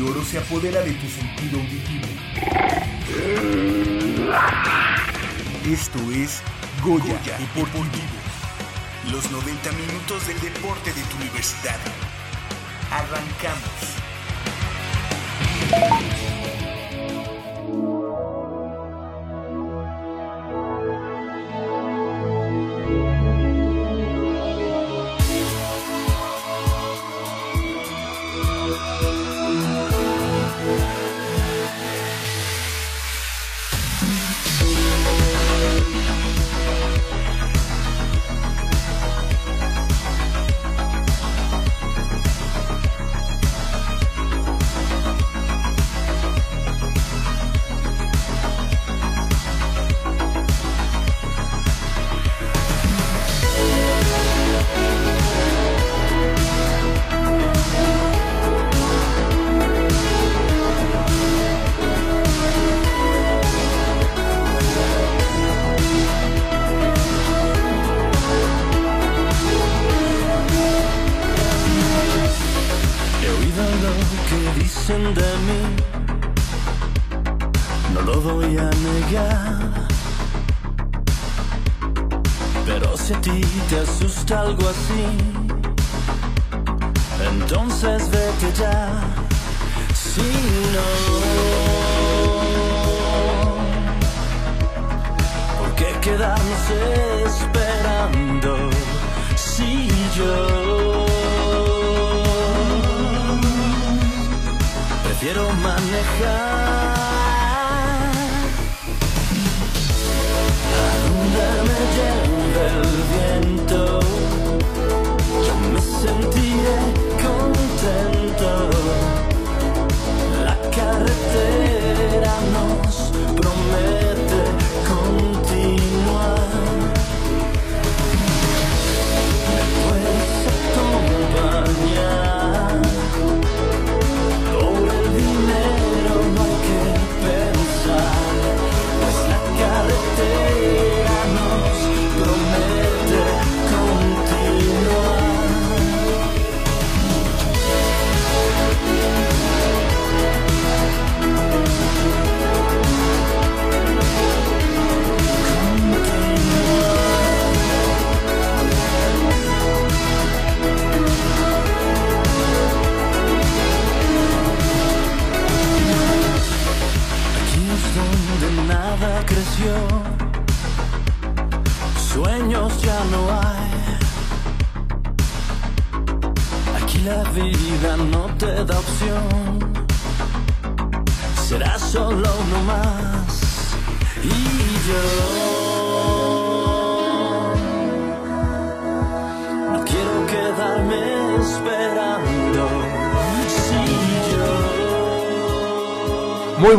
Y oro se apodera de tu sentido auditivo. Esto es Goya, Goya Deportivo. Los 90 minutos del deporte de tu universidad. Arrancamos.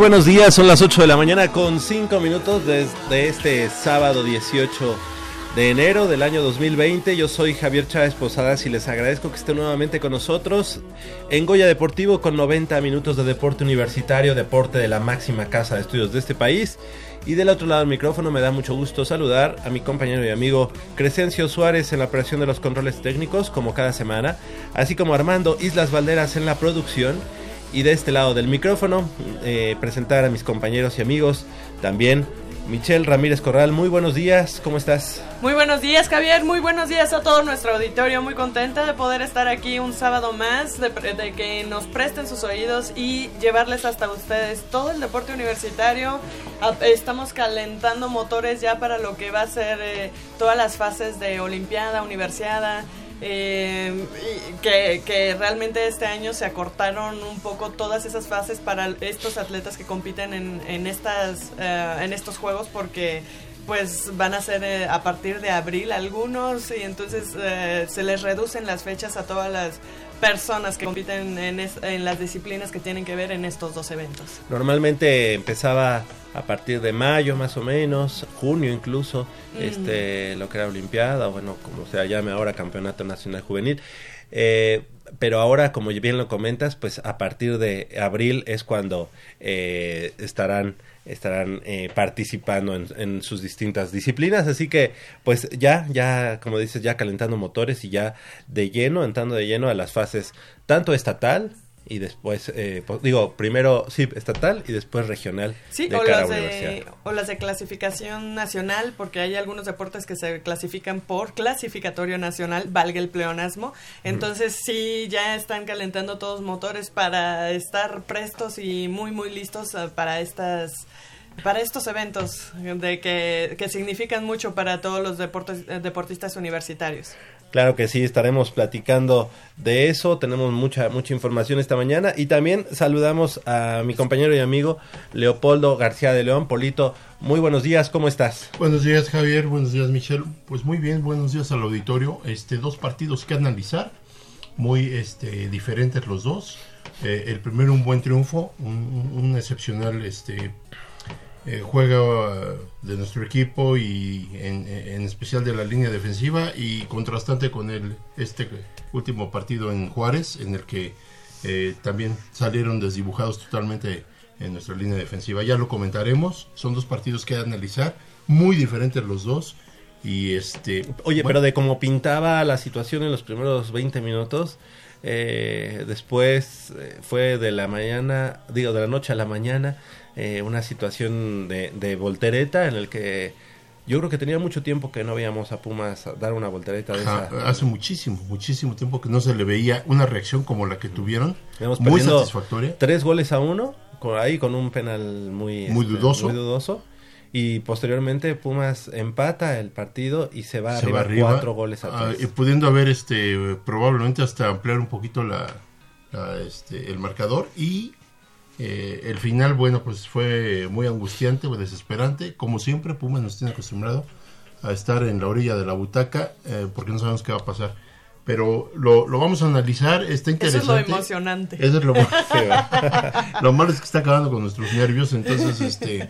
Buenos días, son las 8 de la mañana con 5 minutos desde este sábado 18 de enero del año 2020. Yo soy Javier Chávez Posadas y les agradezco que estén nuevamente con nosotros en Goya Deportivo con 90 minutos de deporte universitario, deporte de la máxima casa de estudios de este país. Y del otro lado del micrófono me da mucho gusto saludar a mi compañero y amigo Crescencio Suárez en la operación de los controles técnicos como cada semana, así como Armando Islas Valderas en la producción y de este lado del micrófono, eh, presentar a mis compañeros y amigos también. Michelle Ramírez Corral, muy buenos días, ¿cómo estás? Muy buenos días, Javier, muy buenos días a todo nuestro auditorio, muy contenta de poder estar aquí un sábado más, de, que nos presten sus oídos y llevarles hasta ustedes todo el deporte universitario. Estamos calentando motores ya para lo que va a ser eh, todas las fases de Olimpiada, Universiada, eh, que, que, realmente este año se acortaron un poco todas esas fases para estos atletas que compiten en, en estas, eh, en estos juegos porque pues van a ser eh, a partir de abril algunos y entonces eh, se les reducen las fechas a todas las personas que compiten en, en, las disciplinas que tienen que ver en estos dos eventos. Normalmente empezaba a partir de mayo más o menos, junio incluso, este lo que era Olimpiada, o bueno, como se llame ahora Campeonato Nacional Juvenil. Eh, pero ahora, como bien lo comentas, pues a partir de abril es cuando eh, estarán estarán eh, participando en, en, sus distintas disciplinas. Así que pues ya ya como dices ya calentando motores y ya de lleno entrando de lleno a las fases tanto estatal y después, eh, digo, primero sí, estatal y después regional. Sí, o, las de, o las de clasificación nacional, porque hay algunos deportes que se clasifican por clasificatorio nacional, valga el pleonasmo. Entonces sí, ya están calentando todos motores para estar prestos y muy, muy listos eh, para estas para estos eventos de que, que significan mucho para todos los deportes, eh, deportistas universitarios. Claro que sí, estaremos platicando de eso. Tenemos mucha mucha información esta mañana y también saludamos a mi compañero y amigo Leopoldo García de León. Polito, muy buenos días, ¿cómo estás? Buenos días, Javier. Buenos días, Michelle. Pues muy bien, buenos días al auditorio. Este dos partidos que analizar, muy este diferentes los dos. Eh, el primero un buen triunfo, un, un excepcional este eh, juega de nuestro equipo y en, especial de la línea defensiva y contrastante con el este último partido en Juárez en el que eh, también salieron desdibujados totalmente en nuestra línea defensiva. Ya lo comentaremos. Son dos partidos que analizar muy diferentes los dos y este oye pero de cómo pintaba la situación en los primeros 20 minutos eh, después fue de la mañana digo de la noche a la mañana eh, una situación de, voltereta en el que yo creo que tenía mucho tiempo que no veíamos a Pumas dar una voltereta de esa. Hace muchísimo, muchísimo tiempo que no se le veía una reacción como la que tuvieron. muy satisfactoria. Tres goles a uno, con, ahí con un penal muy, muy, este, dudoso. muy dudoso. Y posteriormente Pumas empata el partido y se va, arriba, cuatro goles a ah, tres. y pudiendo haber este probablemente hasta ampliar un poquito la, este, el marcador y eh, el final, bueno, pues fue muy angustiante, muy desesperante. Como siempre, Pumas nos tiene acostumbrado a estar en la orilla de la butaca eh, porque no sabemos qué va a pasar. Pero lo, vamos a analizar, está interesante. Eso es lo emocionante. Eso es lo, lo malo es que está acabando con nuestros nervios, entonces, este...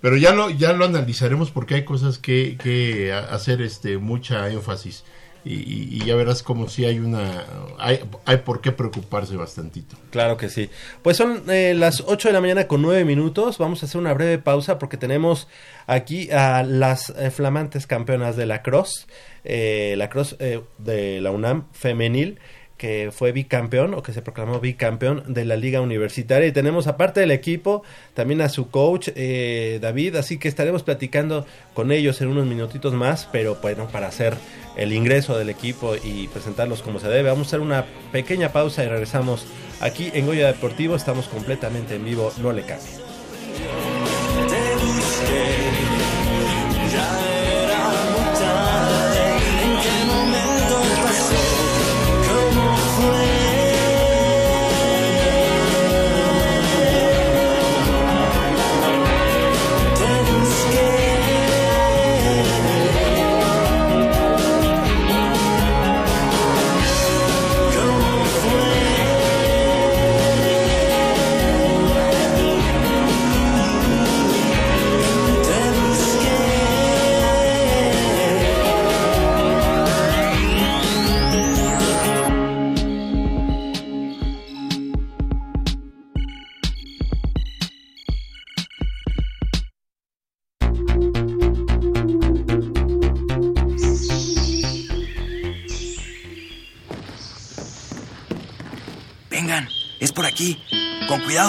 Pero ya lo, ya lo analizaremos porque hay cosas que, que hacer este, mucha énfasis y, ya verás como si hay una hay, hay por qué preocuparse bastantito. Claro que sí. Pues son eh, las 8 de la mañana con 9 minutos. Vamos a hacer una breve pausa porque tenemos aquí a las eh, flamantes campeonas de la cross, eh, la cross de la UNAM femenil que fue bicampeón o que se proclamó bicampeón de la liga universitaria. Y tenemos aparte del equipo también a su coach eh, David así que estaremos platicando con ellos en unos minutitos más pero bueno para hacer el ingreso del equipo y presentarlos como se debe. Vamos a hacer una pequeña pausa y regresamos aquí en Goya Deportivo. Estamos completamente en vivo no le cambie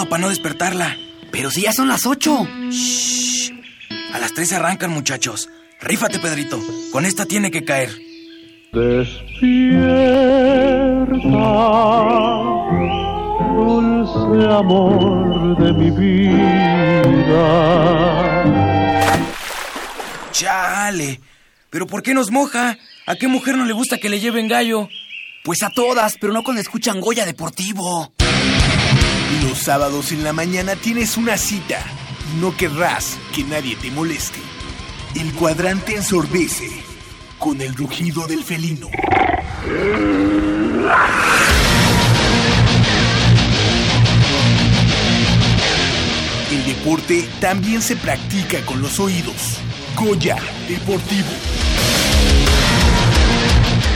Con para no despertarla. Pero si ya son las ocho. Shh. A las tres se arrancan, muchachos. Rífate, Pedrito. Con esta tiene que caer. Despierta, dulce amor de mi vida. Chale. ¿Pero por qué nos moja? ¿A qué mujer no le gusta que le lleven gallo? Pues a todas, pero no cuando escuchan Goya Deportivo. Los sábados en la mañana tienes una cita no querrás que nadie te moleste. El cuadrante ensordece con el rugido del felino. El deporte también se practica con los oídos. Goya Deportivo.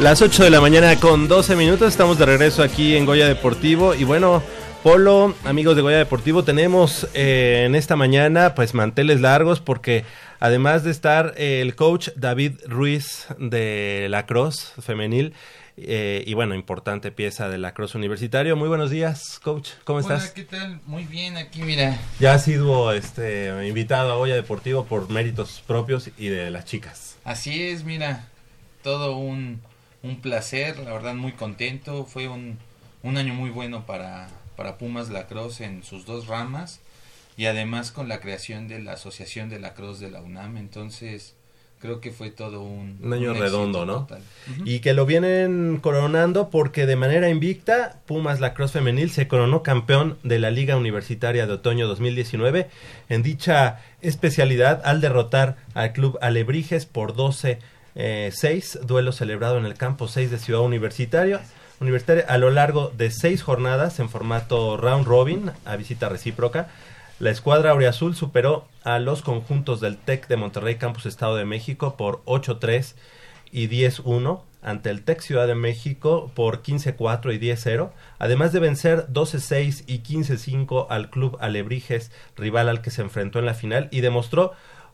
8 de la mañana con 12 minutos, estamos de regreso aquí en Goya Deportivo y bueno, Polo, amigos de Goya Deportivo, tenemos eh, en esta mañana pues manteles largos porque además de estar eh, el coach David Ruiz de la Cross femenil eh, y bueno, importante pieza de la Cross Universitario. Muy buenos días, coach, ¿cómo estás? Hola, ¿qué tal? Muy bien, aquí mira. Ya has sido este, invitado a Goya Deportivo por méritos propios y de las chicas. Así es, mira, todo un, un placer, la verdad muy contento, fue un, un año muy bueno para, para Pumas Lacrosse en sus dos ramas y además con la creación de la Asociación de Lacrosse de la UNAM, entonces creo que fue todo un, Un año redondo, ¿no? total. Y que lo vienen coronando porque de manera invicta, Pumas Lacrosse Femenil se coronó campeón de la Liga Universitaria de Otoño 2019 en dicha especialidad al derrotar al Club Alebrijes por 12 eh, 6, duelo celebrado en el campo 6 de Ciudad Universitaria. Universitaria a lo largo de seis jornadas en formato round robin a visita recíproca. La escuadra Auriazul superó a los conjuntos del TEC de Monterrey Campus Estado de México por 8-3 y 10-1 ante el TEC Ciudad de México por 15-4 y 10-0, además de vencer 12-6 y 15-5 al Club Alebrijes, rival al que se enfrentó en la final, y demostró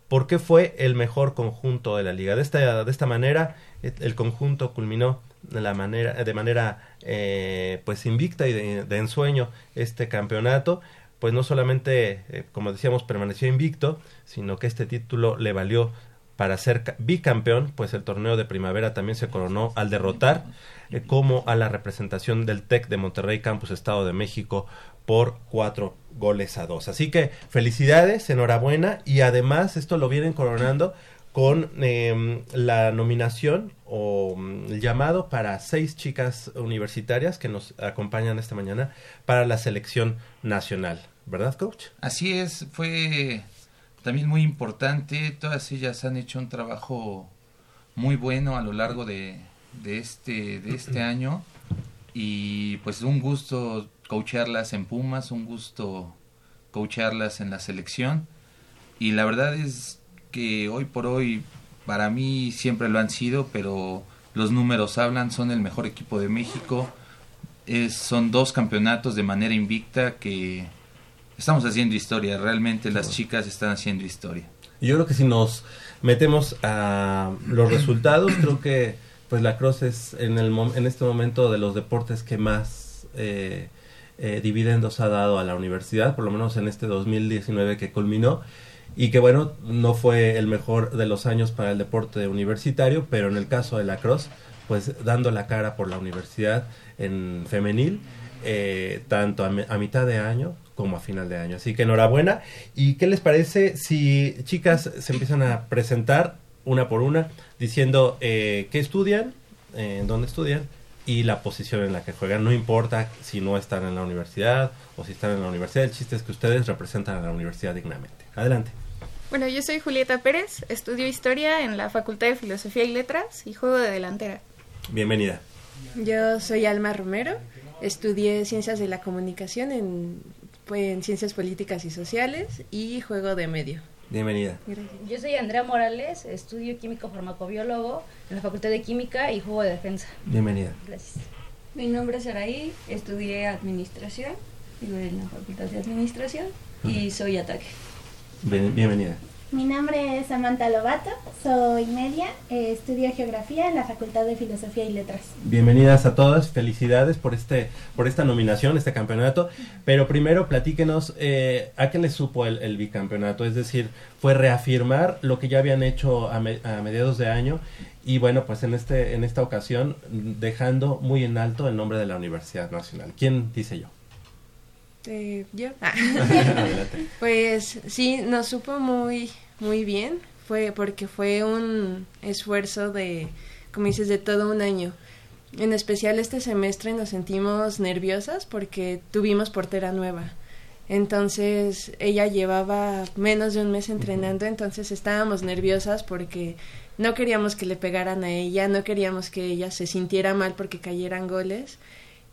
por qué fue el mejor conjunto de la liga. De esta, de esta manera, et- el conjunto culminó de, la manera, de manera eh, pues invicta y de, ensueño este campeonato pues no solamente, eh, como decíamos, permaneció invicto, sino que este título le valió para ser ca- bicampeón, pues el torneo de primavera también se coronó al derrotar eh, como a la representación del TEC de Monterrey Campus Estado de México por cuatro goles a dos. Así que felicidades, enhorabuena y además esto lo vienen coronando con eh, la nominación o mm, el llamado para seis chicas universitarias que nos acompañan esta mañana para la selección nacional. ¿Verdad, coach? Así es, fue también muy importante. Todas ellas han hecho un trabajo muy bueno a lo largo de, de este, de este año. Y pues un gusto coacharlas en Pumas, un gusto coacharlas en la selección. Y la verdad es que hoy por hoy, para mí siempre lo han sido, pero los números hablan, son el mejor equipo de México. Es, son dos campeonatos de manera invicta que estamos haciendo historia. Realmente las chicas están haciendo historia. Yo creo que si nos metemos a los resultados, creo que pues la cross es en, el en este momento de los deportes que más eh, eh, dividendos ha dado a la universidad, por lo menos en este 2019 que culminó. Y que bueno, no fue el mejor de los años para el deporte universitario, pero en el caso de la cross, pues dando la cara por la universidad en femenil, eh, tanto a, mi- a mitad de año como a final de año. Así que enhorabuena. ¿Y qué les parece si chicas se empiezan a presentar una por una diciendo eh, qué estudian, eh, en dónde estudian y la posición en la que juegan? No importa si no están en la universidad o si están en la universidad, el chiste es que ustedes representan a la universidad dignamente. Adelante. Bueno, yo soy Julieta Pérez, estudio historia en la Facultad de Filosofía y Letras y juego de delantera. Bienvenida. Yo soy Alma Romero, estudié Ciencias de la Comunicación en, pues, en Ciencias Políticas y Sociales y juego de medio. Bienvenida. Yo soy Andrea Morales, estudio químico farmacobiólogo en la Facultad de Química y juego de defensa. Bienvenida. Gracias. Mi nombre es Araí, estudié administración, digo en la Facultad de Administración y soy ataque. Bien- bienvenida. Mi nombre es Samantha Lobato, soy media, eh, estudio geografía en la Facultad de Filosofía y Letras. Bienvenidas a todas, felicidades por este, por esta nominación, este campeonato. Pero primero platíquenos eh, a qué le supo el, el, bicampeonato, es decir, fue reafirmar lo que ya habían hecho a, me, a mediados de año y bueno, pues en este, en esta ocasión dejando muy en alto el nombre de la Universidad Nacional. ¿Quién dice yo? Eh, yo. pues sí, nos supo muy, muy bien. Fue porque fue un esfuerzo de, como dices, de todo un año. En especial este semestre nos sentimos nerviosas porque tuvimos portera nueva. Entonces ella llevaba menos de un mes entrenando, entonces estábamos nerviosas porque no queríamos que le pegaran a ella, no queríamos que ella se sintiera mal porque cayeran goles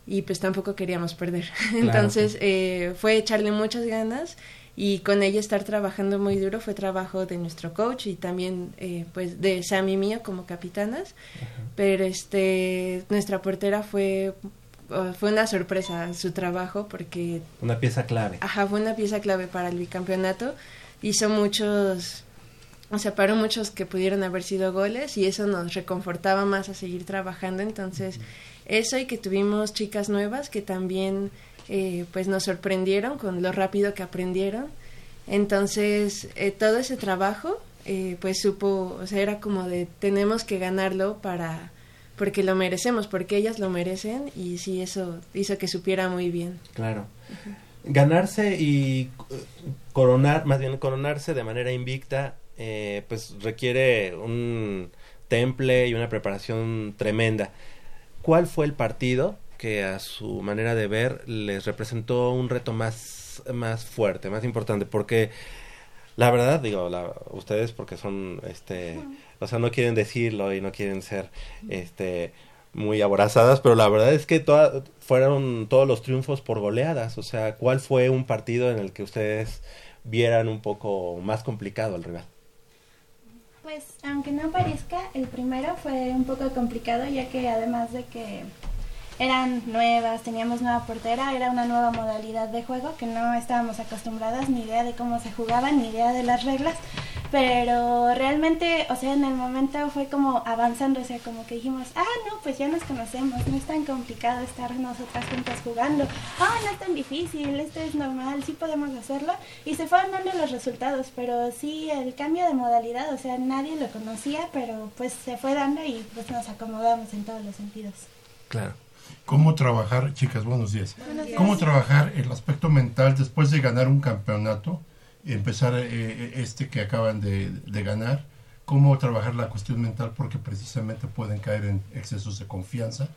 y pues tampoco queríamos perder. Claro. Entonces eh, fue echarle muchas ganas y con ella estar trabajando muy duro fue trabajo de nuestro coach y también eh, pues de Sam y mío como capitanas. Ajá. Pero este nuestra portera fue fue una sorpresa su trabajo porque una pieza clave. Ajá, fue una pieza clave para el bicampeonato. Hizo muchos o sea, paró muchos que pudieron haber sido goles y eso nos reconfortaba más a seguir trabajando. Entonces, eso y que tuvimos chicas nuevas que también eh, pues nos sorprendieron con lo rápido que aprendieron. Entonces, eh, todo ese trabajo eh, pues supo, o sea, era como de tenemos que ganarlo para porque lo merecemos, porque ellas lo merecen y sí, eso hizo que supiera muy bien. Claro. Ganarse y coronar, más bien coronarse de manera invicta, eh, pues requiere un temple y una preparación tremenda. ¿Cuál fue el partido que a su manera de ver les representó un reto más, más fuerte, más importante? Porque la verdad, digo, la, ustedes porque son, este, o sea, no quieren decirlo y no quieren ser, este, muy aborazadas, pero la verdad es que fueron todos los triunfos por goleadas. O sea, ¿cuál fue un partido en el que ustedes vieran un poco más complicado al rival? Pues, aunque no parezca, el primero fue un poco complicado, ya que además de que eran nuevas, teníamos nueva portera, era una nueva modalidad de juego que no estábamos acostumbradas, ni idea de cómo se jugaba, ni idea de las reglas, pero realmente, o sea, en el momento fue como avanzando, o sea, como que dijimos, ah, no, pues ya nos conocemos, no es tan complicado estar nosotras juntas jugando, ah, no es tan difícil, esto es normal, sí podemos hacerlo, y se fueron dando los resultados, pero sí, el cambio de modalidad, o sea, nadie lo conocía, pero pues se fue dando y pues nos acomodamos en todos los sentidos. Claro. ¿Cómo trabajar, chicas, buenos días. Buenos días. ¿Cómo trabajar el aspecto mental después de ganar un campeonato, empezar eh, este que acaban de, de, ganar? ¿Cómo trabajar la cuestión mental? Porque precisamente pueden caer en excesos de confianza,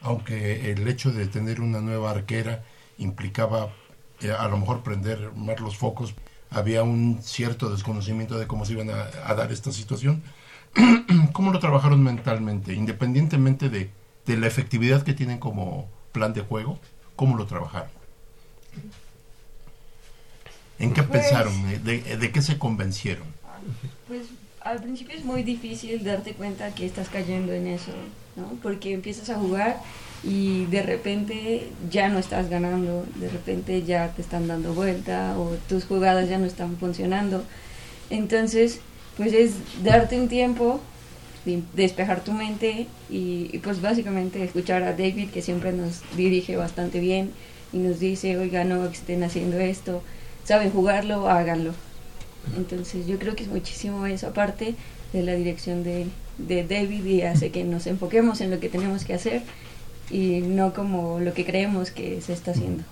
aunque el hecho de tener una nueva arquera implicaba eh, a lo mejor prender más los focos, había un cierto desconocimiento de cómo se iban a, a dar esta situación. ¿Cómo lo trabajaron mentalmente, independientemente de de la efectividad que tienen como plan de juego, ¿cómo lo trabajaron? ¿En qué pues, pensaron? ¿De, ¿De, qué se convencieron? Pues al principio es muy difícil darte cuenta que estás cayendo en eso, ¿no? Porque empiezas a jugar y de repente ya no estás ganando, de repente ya te están dando vuelta o tus jugadas ya no están funcionando. Entonces, pues es darte un tiempo de despejar tu mente y, pues básicamente escuchar a David que siempre nos dirige bastante bien y nos dice, oiga, no estén haciendo esto, saben jugarlo, háganlo. Entonces yo creo que es muchísimo eso, aparte de la dirección de, de David y hace que nos enfoquemos en lo que tenemos que hacer y no como lo que creemos que se está haciendo.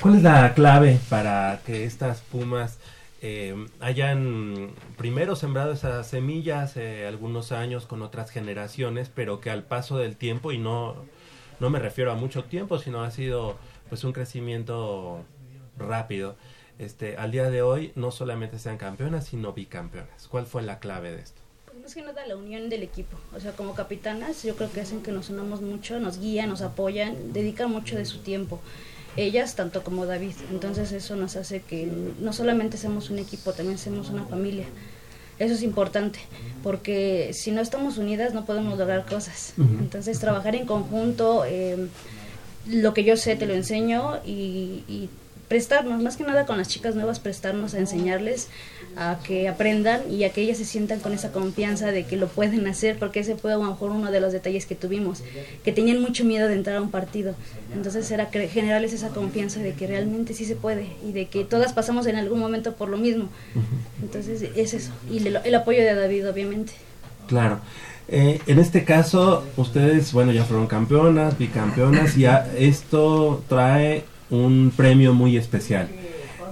¿Cuál es la clave para que estas Pumas eh, hayan primero sembrado esas semillas eh, algunos años con otras generaciones, pero que al paso del tiempo, y no, no me refiero a mucho tiempo, sino ha sido pues un crecimiento rápido, este, al día de hoy no solamente sean campeonas, sino bicampeonas. ¿Cuál fue la clave de esto? Pues más que nada la unión del equipo, o sea, como capitanas yo creo que hacen que nos unamos mucho, nos guían, nos apoyan, dedican mucho de su tiempo ellas tanto como David. Entonces eso nos hace que no solamente seamos un equipo, también seamos una familia. Eso es importante, porque si no estamos unidas no podemos lograr cosas. Entonces trabajar en conjunto, eh, lo que yo sé te lo enseño y, y prestarnos, más que nada con las chicas nuevas, prestarnos a enseñarles a que aprendan y a que ellas se sientan con esa confianza de que lo pueden hacer, porque ese fue a lo mejor uno de los detalles que tuvimos, que tenían mucho miedo de entrar a un partido. Entonces era generarles esa confianza de que realmente sí se puede y de que todas pasamos en algún momento por lo mismo. Entonces es eso. Y el, apoyo de David, obviamente. Claro. Eh, en este caso, ustedes, bueno, ya fueron campeonas, bicampeonas, y esto trae un premio muy especial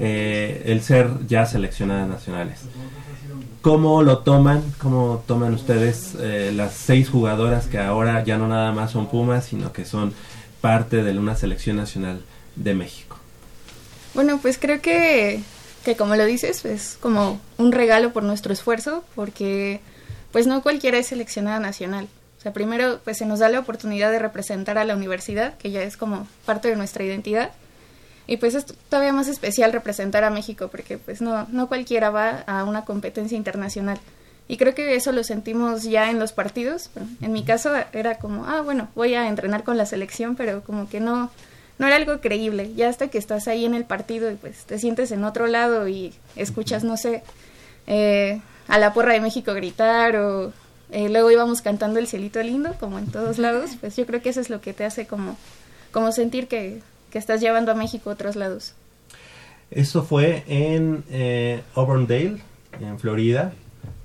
eh, el ser ya seleccionadas nacionales. ¿Cómo lo toman? ¿Cómo toman ustedes eh, las seis jugadoras que ahora ya no nada más son Pumas, sino que son parte de una selección nacional de México? Bueno, pues creo que, que como lo dices, es como un regalo por nuestro esfuerzo, porque pues no cualquiera es seleccionada nacional. O sea, primero pues se nos da la oportunidad de representar a la universidad, que ya es como parte de nuestra identidad, y pues es todavía más especial representar a México porque pues no, no cualquiera va a una competencia internacional. Y creo que eso lo sentimos ya en los partidos. En mi caso era como, ah, bueno, voy a entrenar con la selección, pero como que no, no era algo creíble. Ya hasta que estás ahí en el partido y pues te sientes en otro lado y escuchas, no sé, eh, a la porra de México gritar o eh, luego íbamos cantando el cielito lindo, como en todos lados, pues yo creo que eso es lo que te hace como, como sentir que que estás llevando a México a otros lados. Eso fue en eh, Auburndale, en Florida,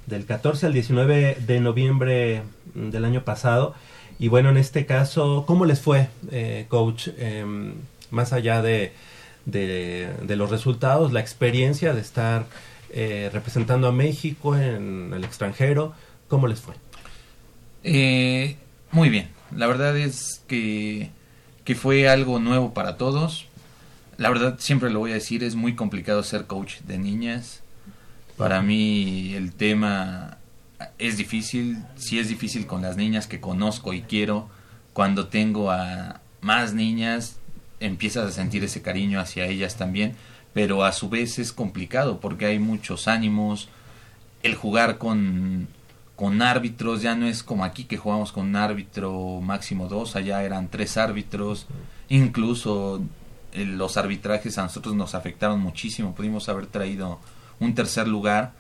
del 14 al 19 de noviembre del año pasado. Y bueno, en este caso, ¿cómo les fue, eh, coach? Em, más allá de, de, los resultados, la experiencia de estar eh, representando a México en el extranjero, ¿cómo les fue? muy bien. La verdad es que que fue algo nuevo para todos. La verdad, siempre lo voy a decir, es muy complicado ser coach de niñas. Para mí el tema es difícil, sí es difícil con las niñas que conozco y quiero. Cuando tengo a más niñas, empiezas a sentir ese cariño hacia ellas también, pero a su vez es complicado porque hay muchos ánimos. El jugar con con árbitros, ya no es como aquí que jugamos con un árbitro máximo dos, allá eran tres árbitros, incluso eh, los arbitrajes a nosotros nos afectaron muchísimo, pudimos haber traído un tercer lugar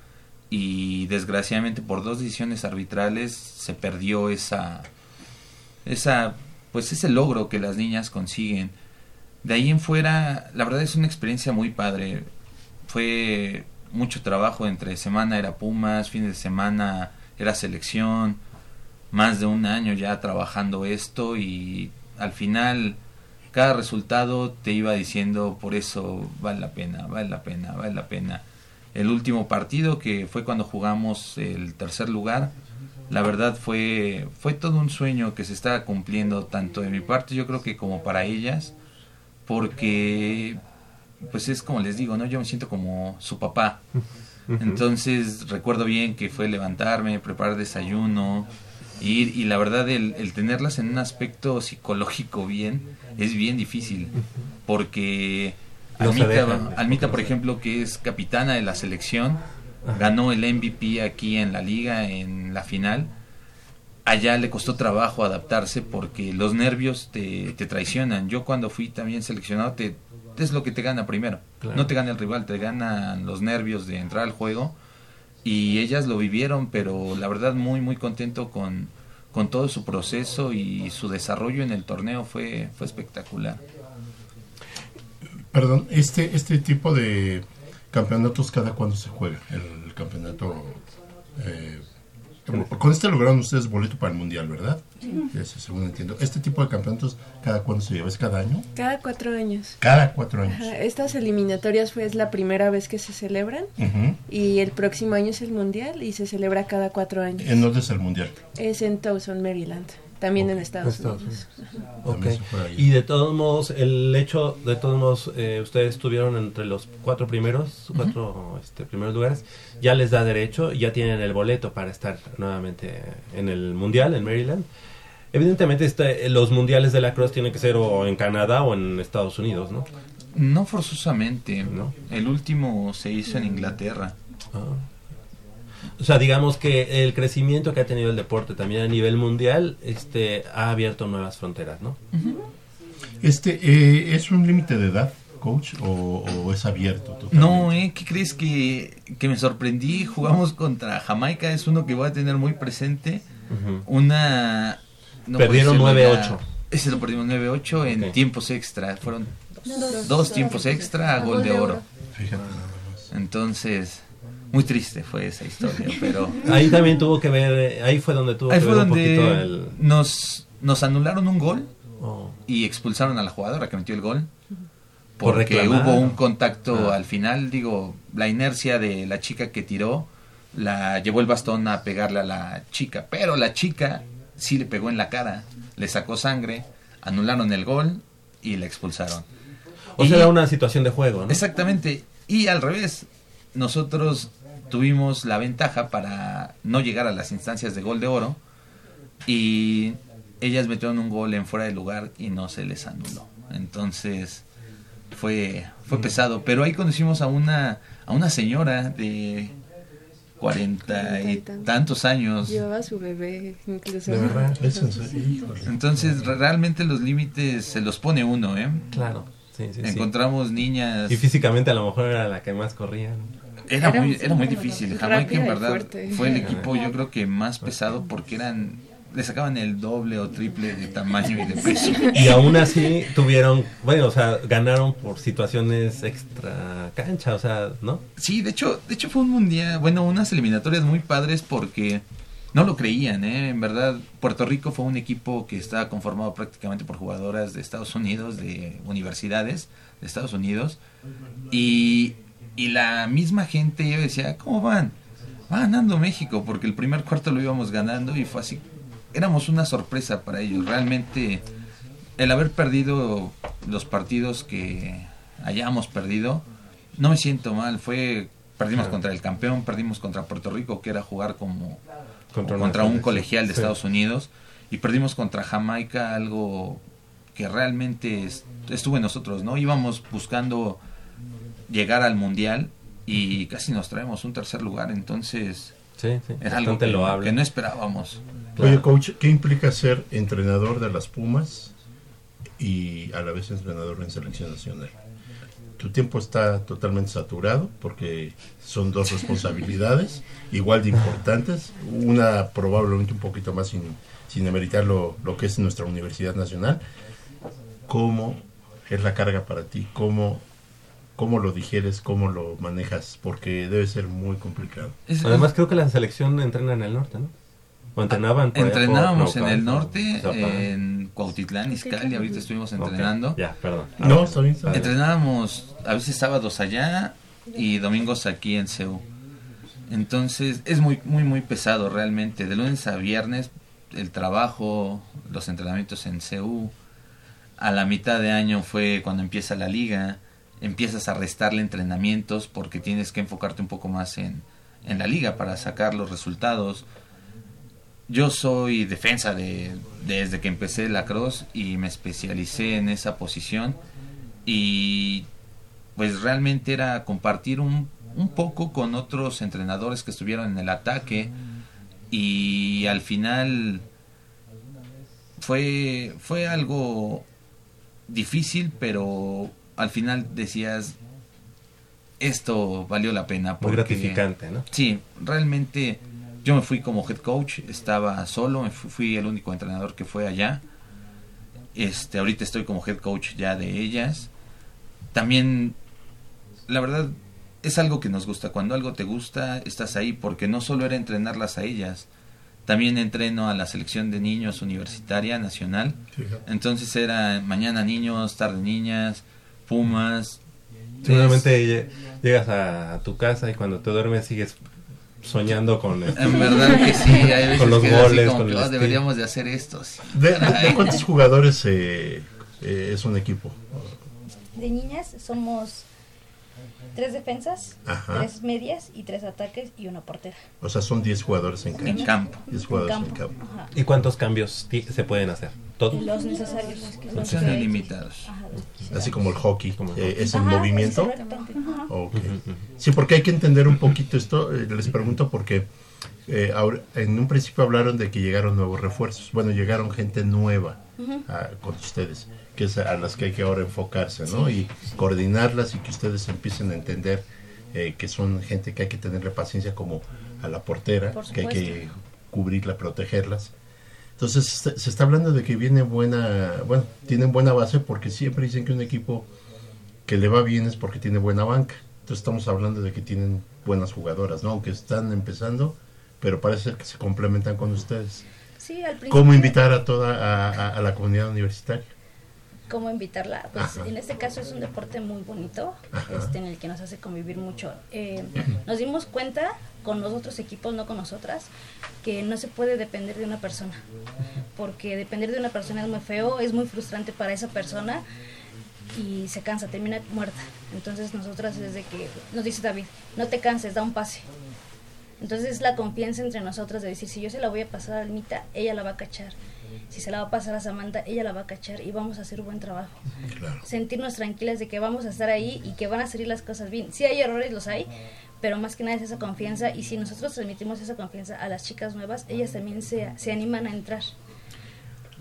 y desgraciadamente por dos decisiones arbitrales se perdió esa esa pues ese logro que las niñas consiguen. De ahí en fuera, la verdad es una experiencia muy padre. Fue mucho trabajo entre semana era Pumas, fin de semana era selección, más de un año ya trabajando esto y al final cada resultado te iba diciendo por eso vale la pena, vale la pena, vale la pena. El último partido que fue cuando jugamos el tercer lugar, la verdad fue fue todo un sueño que se estaba cumpliendo tanto de mi parte yo creo que como para ellas porque pues es como les digo, ¿no? Yo me siento como su papá. Entonces recuerdo bien que fue levantarme, preparar desayuno, ir y la verdad el, el, tenerlas en un aspecto psicológico bien es bien difícil porque Almita, Almita, por ejemplo, que es capitana de la selección, ganó el MVP aquí en la liga en la final. Allá le costó trabajo adaptarse porque los nervios te, te traicionan. Yo cuando fui también seleccionado te, es lo que te gana primero. No te gana el rival, te ganan los nervios de entrar al juego. Y ellas lo vivieron, pero la verdad muy, muy contento con, con todo su proceso y su desarrollo en el torneo fue, fue espectacular. Perdón, este, este tipo de campeonatos, ¿cada cuándo se juega? El campeonato eh, con este lograron ustedes boleto para el mundial, ¿verdad? Sí. según entiendo. ¿Este tipo de campeonatos cada cuándo se lleva? ¿Es cada año? Cada cuatro años. Cada cuatro años. Estas eliminatorias fue la primera vez que se celebran y el próximo año es el mundial y se celebra cada cuatro años. ¿En dónde es el mundial? Es en Towson, Maryland. También en Estados, Unidos. Y de todos modos, el hecho, de todos modos, eh, ustedes estuvieron entre los cuatro primeros, cuatro este, primeros lugares, ya les da derecho, ya tienen el boleto para estar nuevamente en el Mundial, en Maryland. Evidentemente, este, los mundiales de la cross tienen que ser o en Canadá o en Estados Unidos, ¿no? No forzosamente, ¿no? El último se hizo en Inglaterra. Ah. O sea, digamos que el crecimiento que ha tenido el deporte también a nivel mundial este, ha abierto nuevas fronteras, ¿no? Este, eh, ¿Es un límite de edad coach, o, o es abierto? totalmente? No, ¿eh? ¿Qué crees que, que me sorprendí? Jugamos contra Jamaica, es uno que voy a tener muy presente. Una... no Perdieron puede ser, 9-8. una- Ese lo perdimos 9-8 en tiempos extra. Fueron Dos. dos, tiempos extra a gol de oro. Fíjate. Entonces, muy triste fue esa historia, pero... Ahí también tuvo que ver, ahí fue donde tuvo Ahí que fue ver un poquito el... nos, nos anularon un gol Oh. y expulsaron a la jugadora que metió el gol. Por Porque reclamar, hubo un contacto Ah. al final, digo, la inercia de la chica que tiró, la llevó el bastón a pegarle a la chica, pero la chica sí le pegó en la cara, le sacó sangre, anularon el gol y la expulsaron. O Y- sea, era una situación de juego, ¿no? Exactamente. Y al revés, nosotros tuvimos la ventaja para no llegar a las instancias de gol de oro y ellas metieron un gol en fuera de lugar y no se les anuló. Entonces fue fue pesado, pero ahí conocimos a una a una señora de cuarenta y tantos años. Llevaba a su bebé, incluso. De verdad, es en serio, híjole. Entonces re- realmente los límites se los pone uno, ¿eh? Claro, sí, sí, sí. Encontramos niñas Y físicamente a lo mejor era la que más corría. Era, Era muy, era muy difícil. Jamaica en verdad fue el equipo yo creo que más pesado porque eran le sacaban el doble o triple de tamaño y de peso. Y aún así tuvieron, bueno, o sea, ganaron por situaciones extra cancha, o sea, ¿no? Sí, de hecho, de hecho fue un mundial, bueno, unas eliminatorias muy padres porque no lo creían, ¿eh? En verdad, Puerto Rico fue un equipo que estaba conformado prácticamente por jugadoras de Estados Unidos, de universidades de Estados Unidos, y, y la misma gente decía, ¿cómo van? Va ganando México, porque el primer cuarto lo íbamos ganando y fue así, éramos una sorpresa para ellos, realmente el haber perdido los partidos que hayamos perdido, no me siento mal, fue perdimos Claro. contra el campeón, perdimos contra Puerto Rico, que era jugar como Contra un colegial de Sí. Estados Unidos y perdimos contra Jamaica, algo que realmente es- estuvo en nosotros, ¿no? Íbamos buscando llegar al mundial y casi nos traemos un tercer lugar, entonces Sí, sí, es algo que, loable. que no esperábamos. Oye, coach, ¿qué implica ser entrenador de las Pumas y a la vez entrenador en selección nacional? Tu tiempo está totalmente saturado porque son dos responsabilidades igual de importantes. Una probablemente un poquito más sin, sin lo, lo que es nuestra Universidad Nacional. ¿Cómo es la carga para ti? ¿Cómo, cómo lo digieres? ¿Cómo lo manejas? Porque debe ser muy complicado. Es- Además creo que la selección entrena en el norte, ¿no? O entrenaban por allá por Entrenábamos en el norte, Zapan. en Cuautitlán, Izcalli, ahorita estuvimos entrenando. Ya, perdón. No, está bien, está bien. Entrenábamos a veces sábados allá y domingos aquí en CEU. Entonces es muy, muy, muy pesado realmente. De lunes a viernes el trabajo, los entrenamientos en CEU. A la mitad de año fue cuando empieza la liga. Empiezas a restarle entrenamientos porque tienes que enfocarte un poco más en, en la liga para sacar los resultados. Yo soy defensa de, desde que empecé la cross y me especialicé en esa posición y pues realmente era compartir un, un poco con otros entrenadores que estuvieron en el ataque y al final fue fue algo difícil pero al final decías esto valió la pena Muy porque- gratificante, ¿no? Sí, realmente yo me fui como head coach, estaba solo, me fui el único entrenador que fue allá. Este, ahorita estoy como head coach ya de ellas. También, la verdad, es algo que nos gusta. Cuando algo te gusta, estás ahí, porque no solo era entrenarlas a ellas, también entreno a la selección de niños universitaria nacional. Entonces era mañana niños, tarde niñas, pumas. Seguramente lle- llegas a, tu casa y cuando te duermes sigues soñando con el- En verdad que sí, hay veces con los que goles, como con "Oh, estilo". deberíamos de hacer esto. sí. ¿De, de- de Caray. cuántos jugadores eh, eh, es un equipo? De niñas somos tres defensas, Ajá. tres medias y tres ataques y una portera. O sea, son 10 jugadores en. En campo. 10 jugadores en En campo. ¿Y cuántos cambios se pueden hacer? ¿Todos? Los necesarios. los ilimitados. Así como el hockey. Como el eh. ¿Es en movimiento? exactamente. Ajá. Ok. Sí, porque hay que entender un poquito esto. eh, les pregunto porque eh, ahora- en un principio hablaron de que llegaron nuevos refuerzos. Bueno, llegaron gente nueva. Ujú. a- con ustedes, que es a las que hay que ahora enfocarse, ¿no? y coordinarlas y que ustedes empiecen a entender eh, que son gente que hay que tenerle paciencia como a la portera, Por que hay que cubrirla, protegerlas. Entonces se está- hablando de que viene buena, bueno, tienen buena base porque siempre dicen que un equipo que le va bien es porque tiene buena banca. Entonces estamos hablando de que tienen buenas jugadoras, ¿no? Aunque están empezando, pero parece ser que se complementan con ustedes. Sí, al principio. ¿Cómo invitar a toda a, a- a la comunidad universitaria? Cómo invitarla. Pues Ajá. en este caso es un deporte muy bonito, Ajá. este, en el que nos hace convivir mucho. Eh, nos dimos cuenta con los otros equipos, no con nosotras, que no se puede depender de una persona, porque depender de una persona es muy feo, es muy frustrante para esa persona y se cansa, termina muerta. Entonces nosotras desde que nos dice David, no te canses, da un pase. Entonces es la confianza entre nosotras de decir, si yo se la voy a pasar a Almita, ella la va a cachar. Si se la va a pasar a Samantha, ella la va a cachar y vamos a hacer un buen trabajo. Sentirnos tranquilas de que vamos a estar ahí y que van a salir las cosas bien. Sí hay errores, los hay, pero más que nada es esa confianza y si nosotros transmitimos esa confianza a las chicas nuevas, ellas también se, se animan a entrar.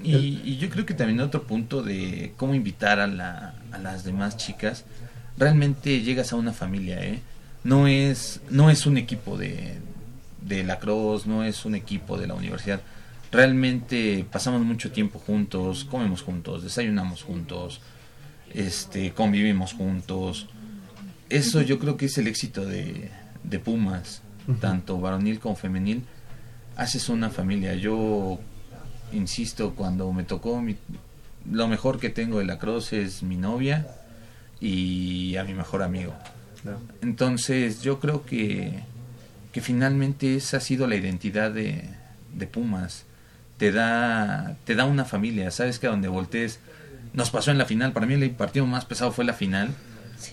Y, y yo creo que también otro punto de cómo invitar a, la, a las demás chicas, realmente llegas a una familia, ¿eh? No es, no es un equipo de, de la Cruz, no es un equipo de la universidad. Realmente pasamos mucho tiempo juntos, comemos juntos, desayunamos juntos, este, convivimos juntos. Eso yo creo que es el éxito de, de Pumas, tanto varonil como femenil. Haces una familia. Yo insisto, cuando me tocó, mi- lo mejor que tengo de la Cruz es mi novia y a mi mejor amigo. Entonces yo creo que, que finalmente esa ha sido la identidad de, de Pumas. Te da, te da una familia, sabes que a donde voltees, nos pasó en la final, para mí el partido más pesado fue la final,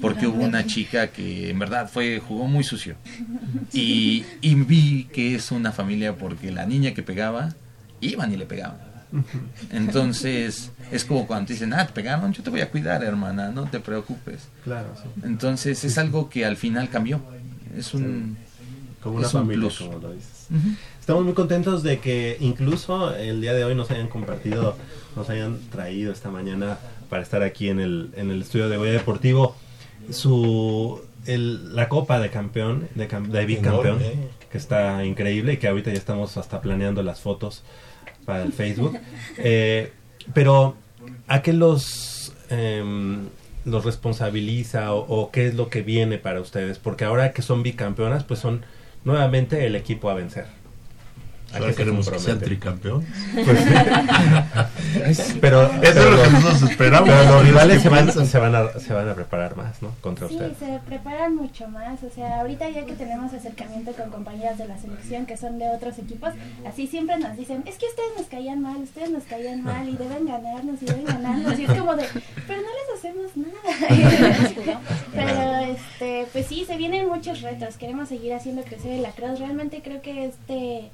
porque hubo una chica que en verdad fue, jugó muy sucio. Y, y vi que es una familia porque la niña que pegaba, iban y le pegaban. Entonces, es como cuando te dicen, ah, te pegaron, yo te voy a cuidar, hermana, no te preocupes. Claro, sí. Entonces, es algo que al final cambió. Es un, Como una es un familia, plus. como lo dices. Estamos muy contentos de que incluso el día de hoy nos hayan compartido, nos hayan traído esta mañana para estar aquí en el, en el estudio de Goya Deportivo su el- la copa de campeón, de, cam- de bicampeón, que está increíble y que ahorita ya estamos hasta planeando las fotos para el Facebook. Eh, pero, ¿a qué los, em, los responsabiliza o, o qué es lo que viene para ustedes? Porque ahora que son bicampeonas, pues son nuevamente el equipo a vencer. ¿A Ahora queremos que sean tricampeón. Pues, pero Eso es lo que nosotros esperamos. pero los rivales ¿Qué se van, se, van a, se van a preparar más, ¿no? Contra Sí, ustedes. se preparan mucho más. O sea, ahorita ya que tenemos acercamiento con compañeras de la selección que son de otros equipos, así siempre nos dicen, es que ustedes nos caían mal, ustedes nos caían mal y deben ganarnos y deben ganarnos. Y es como de, pero no les hacemos nada. pero, este, pues sí, se vienen muchos retos. Queremos seguir haciendo crecer el lacrosse. Realmente creo que este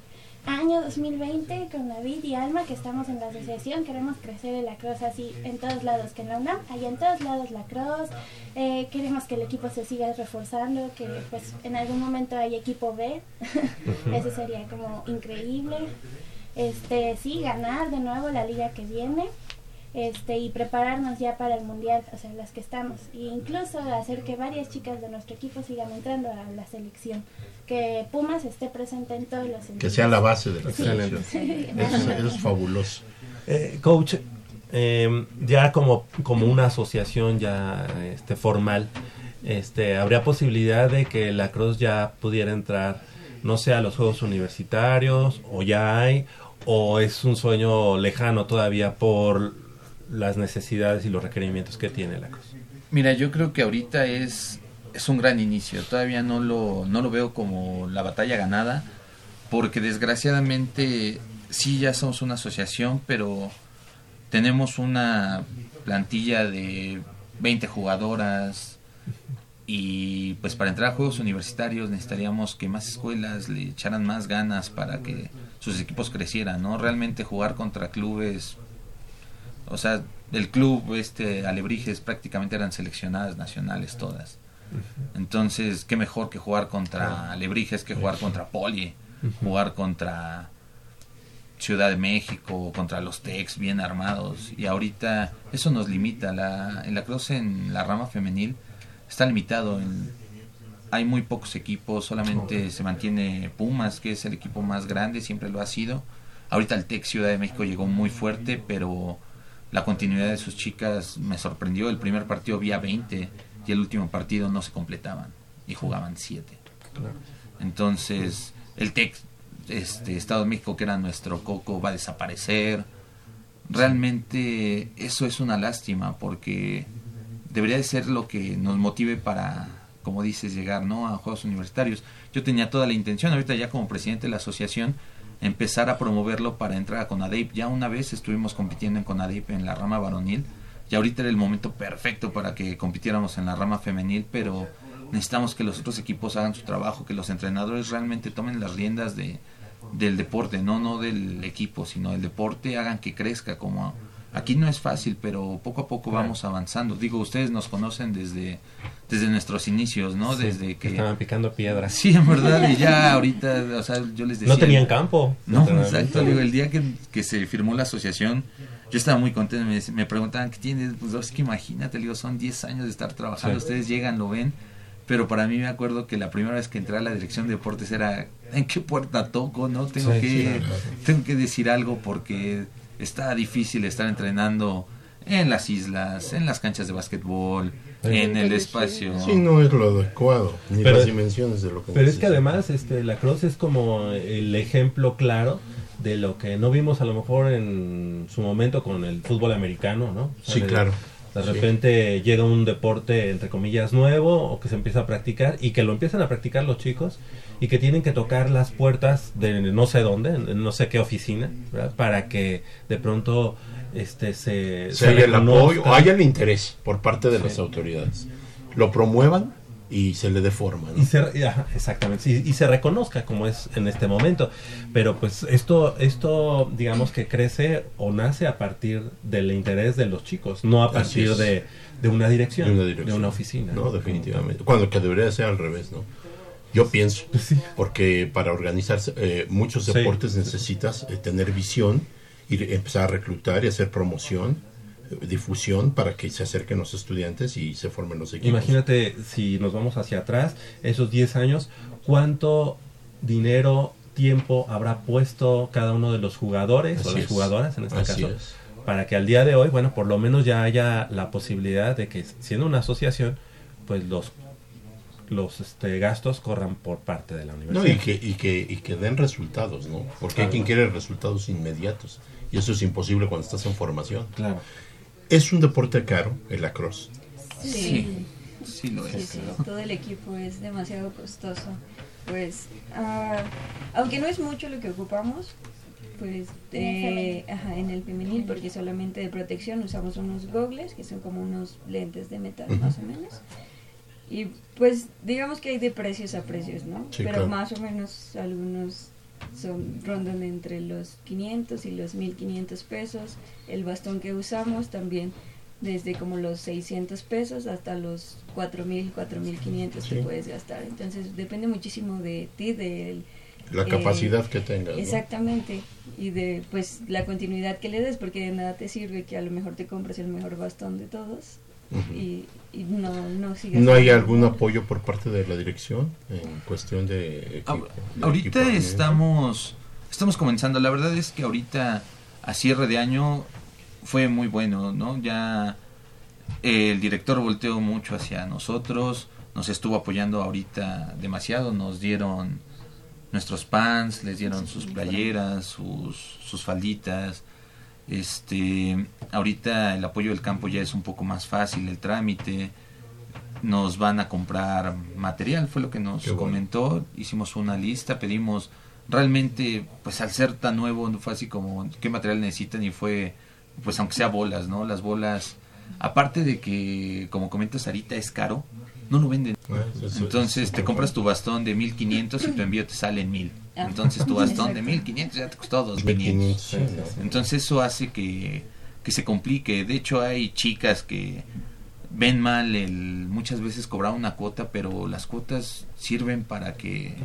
año 2020 con David y Alma que estamos en la asociación queremos crecer el lacrosse así en todos lados que en la UNAM hay en todos lados lacrosse eh, queremos que el equipo se siga reforzando que pues en algún momento hay equipo B. Eso sería como increíble. Este sí ganar de nuevo la liga que viene este y prepararnos ya para el mundial o sea las que estamos e incluso hacer que varias chicas de nuestro equipo sigan entrando a la selección que Pumas esté presente en todos los Que sea la base de la Sí. selección. Sí. Eso, eso es fabuloso. Eh, coach, eh, ya como, como una asociación ya este, formal, este, ¿habría posibilidad de que la Cruz ya pudiera entrar, no sé, a los Juegos Universitarios, o ya hay, o es un sueño lejano todavía por las necesidades y los requerimientos que tiene la Cruz? Mira, yo creo que ahorita es, es un gran inicio. Todavía no lo, no lo veo como la batalla ganada, porque desgraciadamente sí ya somos una asociación, pero tenemos una plantilla de 20 jugadoras y pues para entrar a juegos universitarios necesitaríamos que más escuelas le echaran más ganas para que sus equipos crecieran, ¿no? Realmente jugar contra clubes o sea, el club este Alebrijes prácticamente eran seleccionadas nacionales todas. Entonces, qué mejor que jugar contra Alebrijes que jugar contra Poli, jugar contra Ciudad de México, contra los Tex bien armados. Y ahorita eso nos limita. La, en la cross en la rama femenil está limitado. En, hay muy pocos equipos, solamente se mantiene Pumas, que es el equipo más grande, siempre lo ha sido. Ahorita el Tex Ciudad de México llegó muy fuerte, pero la continuidad de sus chicas me sorprendió. El primer partido vía 20 y el último partido no se completaban y jugaban 7. Entonces, el TEC este, Estado de México, que era nuestro coco, va a desaparecer. Realmente eso es una lástima porque debería de ser lo que nos motive para, como dices, llegar ¿no? a Juegos Universitarios. Yo tenía toda la intención, ahorita ya como presidente de la asociación, empezar a promoverlo para entrar a CONADEIP. Ya una vez estuvimos compitiendo en CONADEIP en la rama varonil y ahorita era el momento perfecto para que compitiéramos en la rama femenil, pero necesitamos que los otros equipos hagan su trabajo, que los entrenadores realmente tomen las riendas de, del deporte, no no del equipo, sino del deporte, hagan que crezca como aquí no es fácil, pero poco a poco vamos avanzando. Digo, ustedes nos conocen desde desde nuestros inicios, ¿no? desde que estaban picando piedras. Sí, en verdad, y ya ahorita, o sea, yo les decía No tenían campo. No, exacto, digo, el día que, que se firmó la asociación yo estaba muy contento, me, me preguntaban, ¿qué tienes? Pues es que imagínate, digo, son 10 años de estar trabajando, ustedes llegan, lo ven, pero para mí me acuerdo que la primera vez que entré a la dirección de deportes era, ¿en qué puerta toco? no Tengo, que, tengo que decir algo porque está difícil estar entrenando en las islas, en las canchas de básquetbol, en el espacio. Sí, no es lo adecuado, ni las dimensiones de lo que Pero es que además este, la cruz es como el ejemplo claro de lo que no vimos a lo mejor en su momento con el fútbol americano, ¿no? sí, claro. De repente llega un deporte, entre comillas, nuevo o que se empieza a practicar y que lo empiezan a practicar los chicos y que tienen que tocar las puertas de no sé dónde, no sé qué oficina, para que de pronto este se, se, haya el apoyo o haya el interés por parte de las autoridades. Lo promuevan y se le dé forma. Y se, exactamente, y, se reconozca como es en este momento. Pero pues esto, esto digamos que crece o nace a partir del interés de los chicos, no a partir de, de, una dirección, de, una oficina. No, definitivamente. Cuando que debería ser al revés, ¿no? Yo pienso, pues porque para organizarse eh, muchos deportes necesitas eh, tener visión y empezar a reclutar y hacer promoción difusión para que se acerquen los estudiantes y se formen los equipos. Imagínate si nos vamos hacia atrás, esos 10 años, cuánto dinero, tiempo habrá puesto cada uno de los jugadores o las jugadoras en este caso para que al día de hoy, bueno, por lo menos ya haya la posibilidad de que siendo una asociación, pues los los este, gastos corran por parte de la universidad. No, y que, y que, y que den resultados, ¿no? Porque hay quien quiere resultados inmediatos. Y eso es imposible cuando estás en formación. Claro. Es un deporte caro, el lacrosse. Sí, sí, lo es. todo el equipo es demasiado costoso. Pues, uh, aunque no es mucho lo que ocupamos, pues eh, ajá, en el femenil, porque solamente de protección usamos unos gogles, que son como unos lentes de metal más o menos. Y pues digamos que hay de precios a precios, ¿no? Pero más o menos algunos son rondan entre los 500 y los 1500 pesos. El bastón que usamos también desde como los 600 pesos hasta los 4000, 4500 sí. te puedes gastar. Entonces depende muchísimo de ti, de la capacidad que tengas. Exactamente. Y de pues la continuidad que le des, porque de nada te sirve que a lo mejor te compres el mejor bastón de todos y, no, no ¿No hay algún apoyo por parte de la dirección en cuestión de... ahorita estamos, estamos comenzando, la verdad es que ahorita a cierre de año fue muy bueno, ¿no? Ya el director volteó mucho hacia nosotros, nos estuvo apoyando ahorita demasiado, nos dieron nuestros pants, les dieron sus playeras, sus, sus falditas, este, ahorita el apoyo del campo ya es un poco más fácil, el trámite. Nos van a comprar material, fue lo que nos comentó. Hicimos una lista, pedimos. Realmente, pues al ser tan nuevo, fue así como qué material necesitan y fue, pues aunque sea bolas, ¿no? Las bolas, aparte de que, como comentas ahorita, es caro, no lo venden. Entonces te compras tu bastón de 1500 y tu envío te sale en 1000. Ah. Entonces tu bastón de 1500 ya te costó 2500. Entonces eso hace que, que se complique. De hecho hay chicas que ven mal el muchas veces cobrar una cuota, pero las cuotas sirven para que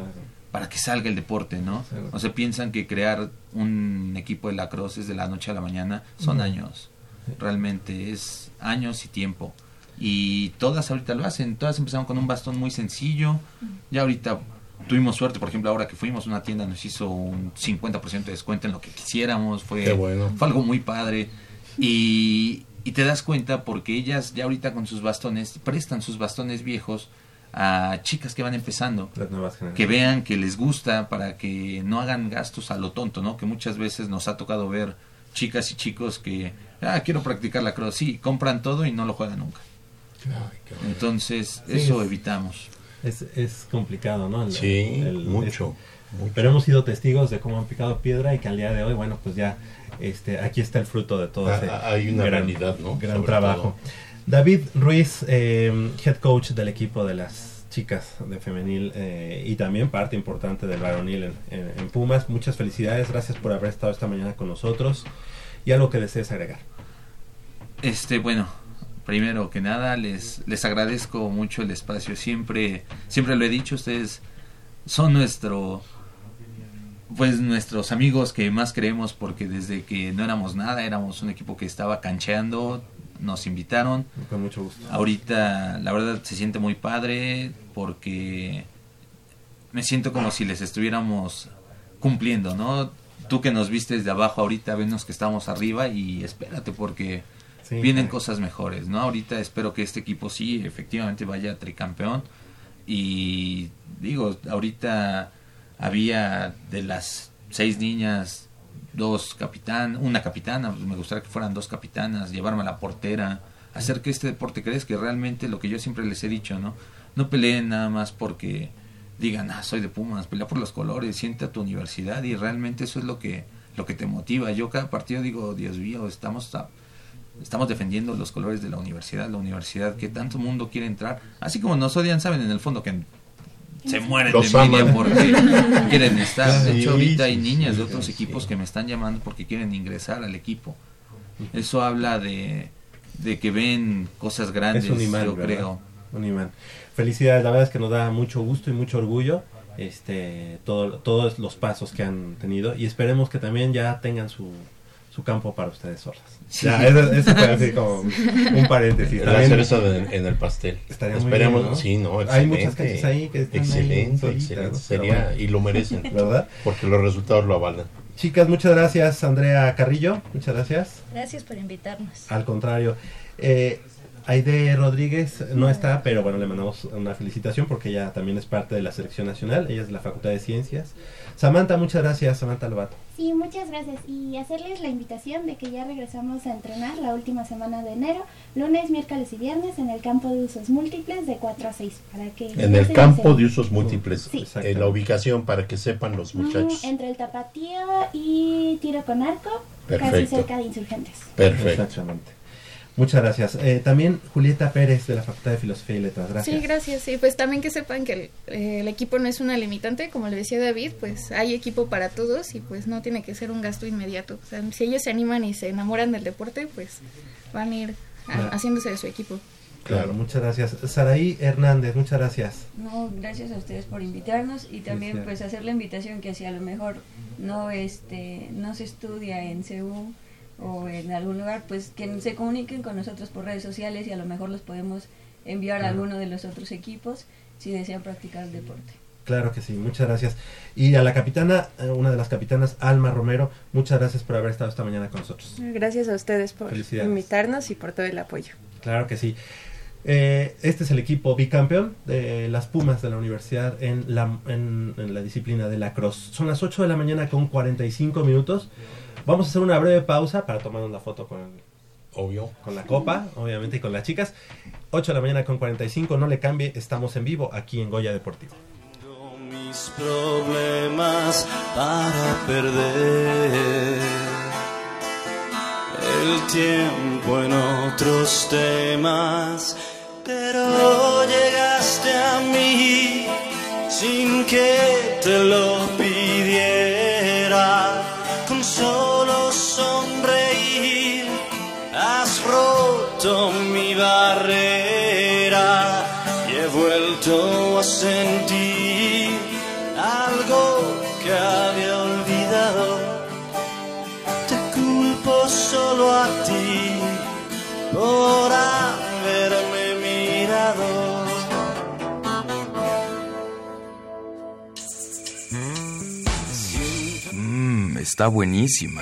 para que salga el deporte, ¿no? O sea, piensan que crear un equipo de lacrosse es de la noche a la mañana, son años, realmente es años y tiempo. Y todas ahorita lo hacen, todas empezaron con un bastón muy sencillo, ya ahorita tuvimos suerte, por ejemplo, ahora que fuimos, una tienda nos hizo un 50% de descuento en lo que quisiéramos, fue, Qué bueno. fue algo muy padre. Y, y te das cuenta porque ellas ya ahorita con sus bastones, prestan sus bastones viejos a chicas que van empezando, Las nuevas generaciones. que vean que les gusta para que no hagan gastos a lo tonto, ¿no? Que muchas veces nos ha tocado ver chicas y chicos que, ah, quiero practicar la cross, sí, compran todo y no lo juegan nunca. Entonces, Sí, eso es- evitamos. Es, es complicado, ¿no? El- Sí, el- mucho, es- mucho. Pero hemos sido testigos de cómo han picado piedra y que al día de hoy, bueno, pues ya este, aquí está el fruto de todo Ah, ese ah, hay una gran, realidad, ¿no? gran Sobre trabajo. todo. David Ruiz, eh, head coach del equipo de las chicas de femenil eh, y también parte importante del varonil en, en- en Pumas. Muchas felicidades, gracias por haber estado esta mañana con nosotros y algo que desees agregar. Este, bueno, primero que nada les les agradezco mucho el espacio. Siempre siempre lo he dicho, ustedes son nuestro pues nuestros amigos que más creemos porque desde que no éramos nada, éramos un equipo que estaba cancheando, nos invitaron. Con mucho gusto. Ahorita la verdad se siente muy padre porque me siento como si les estuviéramos cumpliendo, ¿no? Tú que nos viste desde abajo ahorita, venos que estamos arriba y espérate porque Sí, vienen cosas mejores, ¿no? Ahorita espero que este equipo sí, efectivamente vaya a tricampeón y digo, ahorita había de las seis niñas dos capitán, una capitana, me gustaría que fueran dos capitanas, llevarme a la portera, hacer que este deporte crezca, que realmente lo que yo siempre les he dicho, ¿no? No peleen nada más porque digan, ah, soy de Pumas, pelea por los colores, siente a tu universidad y realmente eso es lo que lo que te motiva. Yo cada partido digo, Dios mío, estamos a- estamos defendiendo los colores de la universidad, la universidad que tanto mundo quiere entrar, así como nos odian, saben en el fondo que se mueren Los de envidia porque quieren estar. De hecho, ahorita hay niñas de otros equipos que me están llamando porque quieren ingresar al equipo. Eso habla de, de que ven cosas grandes, es un imán, yo ¿verdad? creo. Un imán. Felicidades, la verdad es que nos da mucho gusto y mucho orgullo este todo, todos los pasos que han tenido y esperemos que también ya tengan su, su campo para ustedes solas. Sí. Ya, eso, eso fue así como un paréntesis. La También- cereza de- en el pastel. Estaría muy Esperemos, bien, ¿no? sí, no, Hay muchas excelente. canchas ahí que están ahí Excelente, solitas, excelente. ¿no? Sería, bueno. y lo merecen. ¿Verdad? Porque los resultados lo avalan. Chicas, muchas gracias. Andrea Carrillo, muchas gracias. Gracias por invitarnos. Al contrario. Eh, Aide Rodríguez no está, pero bueno, le mandamos una felicitación porque ella también es parte de la selección nacional. Ella es de la Facultad de Ciencias. Samantha, muchas gracias. Samantha Lobato. Sí, muchas gracias. Y hacerles la invitación de que ya regresamos a entrenar la última semana de enero, lunes, miércoles y viernes en el campo de usos múltiples de 4 a 6. Para que En el campo de usos múltiples. Sí. Eh, la ubicación para que sepan los muchachos. Entre el tapatío y tiro con arco, casi cerca de insurgentes. Perfecto. Exactamente. Muchas gracias. Eh, también Julieta Pérez de la Facultad de Filosofía y Letras. Gracias. Sí, gracias. Sí, pues también que sepan que el, eh, el equipo no es una limitante, como le decía David, pues hay equipo para todos y pues no tiene que ser un gasto inmediato. O sea, si ellos se animan y se enamoran del deporte, pues van a ir a- haciéndose de su equipo. Claro, muchas gracias. Saraí Hernández, muchas gracias. No, gracias a ustedes por invitarnos y también pues hacer la invitación que si a lo mejor no este no se estudia en CEU o en algún lugar, pues que se comuniquen con nosotros por redes sociales y a lo mejor los podemos enviar a alguno de los otros equipos si desean practicar el deporte. Claro que sí, muchas gracias. Y a la capitana, eh, una de las capitanas, Alma Romero, muchas gracias por haber estado esta mañana con nosotros. Gracias a ustedes por invitarnos y por todo el apoyo. Claro que sí. Eh, este es el equipo bicampeón de las Pumas de la universidad en la, en, en la disciplina de la cross. Son las 8 de la mañana con 45 minutos. Vamos a hacer una breve pausa para tomar una foto con, Obvio. con la copa, obviamente, y con las chicas. 8 de la mañana con 45, no le cambie, estamos en vivo aquí en Goya Deportivo. mis problemas para perder el tiempo en otros temas, pero llegaste a mí sin que te lo pidiera, sonreír, has roto mi barrera y he vuelto a sentir algo que había olvidado. Te culpo solo a ti por haberme mirado. Mm, está buenísima.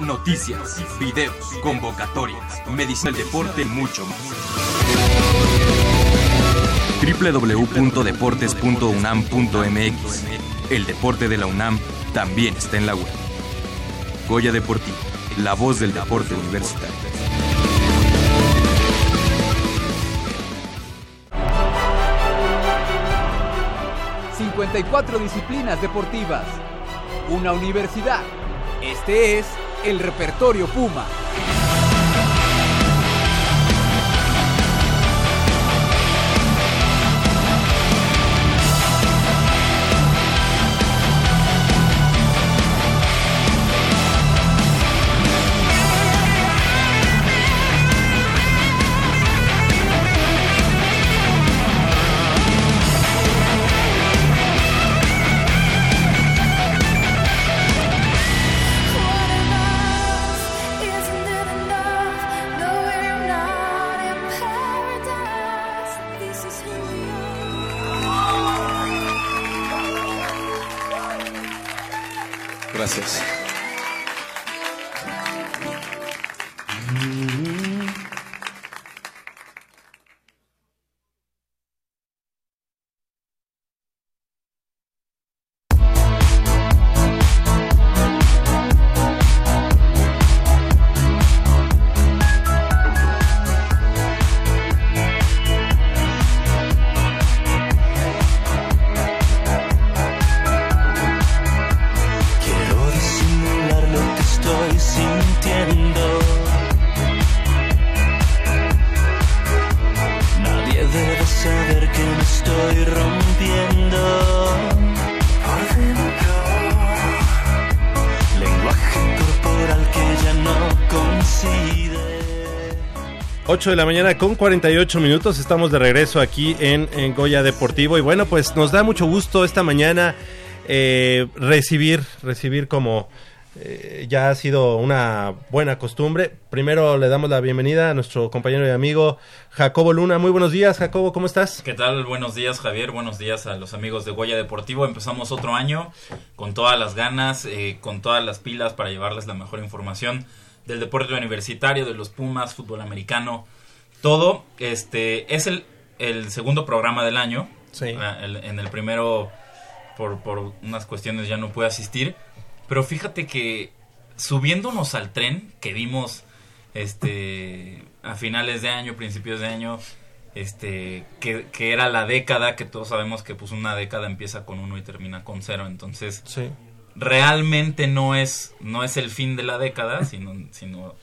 Noticias, videos, convocatorias, medicina del deporte y mucho más. www.deportes.unam.mx El deporte de la UNAM también está en la web. Goya Deportivo, la voz del deporte universitario. ...54 disciplinas deportivas... ...una universidad... ...este es el repertorio Puma... 8 de la mañana con 48 minutos. Estamos de regreso aquí en, en Goya Deportivo. Y bueno, pues nos da mucho gusto esta mañana eh, recibir, recibir como eh, ya ha sido una buena costumbre. Primero le damos la bienvenida a nuestro compañero y amigo Jacobo Luna. Muy buenos días, Jacobo, ¿cómo estás? ¿Qué tal? Buenos días, Javier. Buenos días a los amigos de Goya Deportivo. Empezamos otro año con todas las ganas, eh, con todas las pilas para llevarles la mejor información del deporte universitario, de los Pumas, fútbol americano, todo. Este es el, el segundo programa del año. Sí. Ah, el- en el primero, por, por unas cuestiones ya no pude asistir. Pero fíjate que subiéndonos al tren que vimos este a finales de año, principios de año, este que, que era la década, que todos sabemos que pues una década empieza con uno y termina con cero, entonces Sí. realmente no es no es el fin de la década, sino, sino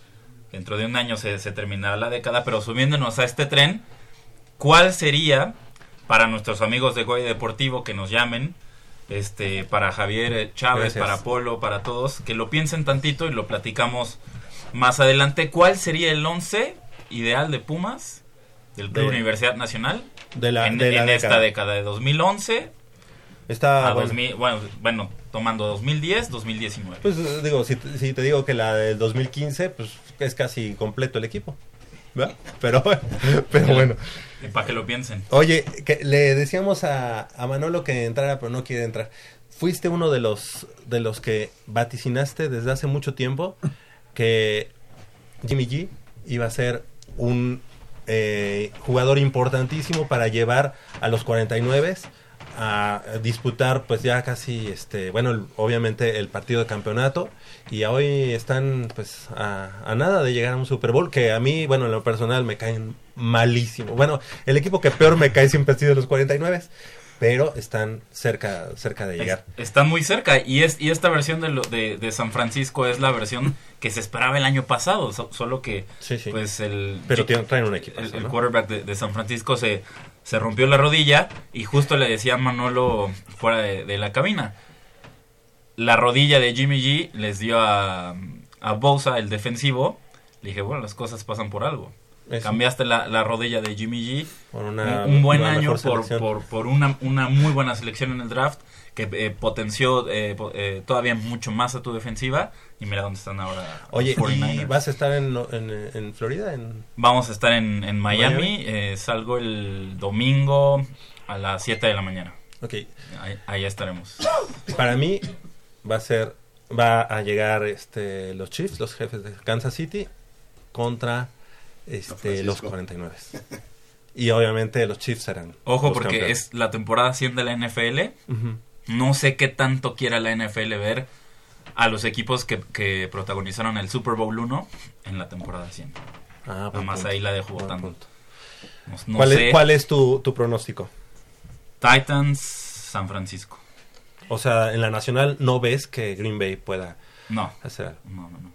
dentro de un año se, se terminará la década, pero subiéndonos a este tren, ¿cuál sería para nuestros amigos de Goya Deportivo que nos llamen? Este, para Javier eh, Chávez, Gracias. para Polo, para todos, que lo piensen tantito y lo platicamos más adelante. ¿Cuál sería el 11 ideal de Pumas del Club De- Universidad Nacional de la- en, de la en esta década. década de 2011 Está a bueno. 2000, bueno, bueno, tomando 2010, 2019. Pues eh, digo, si, te- si te digo que la del 2015, pues es casi completo el equipo. ¿verdad? Pero, pero bueno. Para que lo piensen. Oye, que le decíamos a, a Manolo que entrara, pero no quiere entrar. Fuiste uno de los de los que vaticinaste desde hace mucho tiempo que Jimmy G iba a ser un eh, jugador importantísimo para llevar a los 49 a disputar pues ya casi este bueno obviamente el partido de campeonato. Y hoy están pues a, a nada de llegar a un Super Bowl que a mí bueno en lo personal me caen malísimo. Bueno el equipo que peor me cae siempre ha sido los 49 pero están cerca, cerca de llegar. Están muy cerca y es y esta versión de, lo, de, de San Francisco es la versión que se esperaba el año pasado, so- solo que pues el Pero tienen- traen un equipo, el, quarterback de, de San Francisco se, se rompió la rodilla y justo le decía a Manolo fuera de, de la cabina. La rodilla de Jimmy G les dio a, a Bosa, el defensivo. Le dije, bueno, las cosas pasan por algo. Eso. Cambiaste la, la rodilla de Jimmy G. Por una- un, un buen una año por, por, por una, una muy buena selección en el draft que eh, potenció eh, eh, todavía mucho más a tu defensiva. Y mira dónde están ahora. Oye, ¿y 49ers. vas a estar en, en, en Florida? En... Vamos a estar en, en Miami. Miami. eh, salgo el domingo a las 7 de la mañana. Ok. Ahí, ahí estaremos. Para mí va a ser, va a llegar este, los Chiefs, los jefes de Kansas City, contra este, los 49. Y obviamente los Chiefs serán. Ojo, los porque campeones. es la temporada 100 de la NFL. No sé qué tanto quiera la NFL ver a los equipos que, que protagonizaron el Super Bowl 1 en la temporada 100. Ah, Nada buen más punto, ahí la dejo votando. no ¿Cuál, sé. es, cuál es tu, tu pronóstico? Titans, San Francisco. O sea, en la nacional no ves que Green Bay pueda No. hacer algo. No, no, no.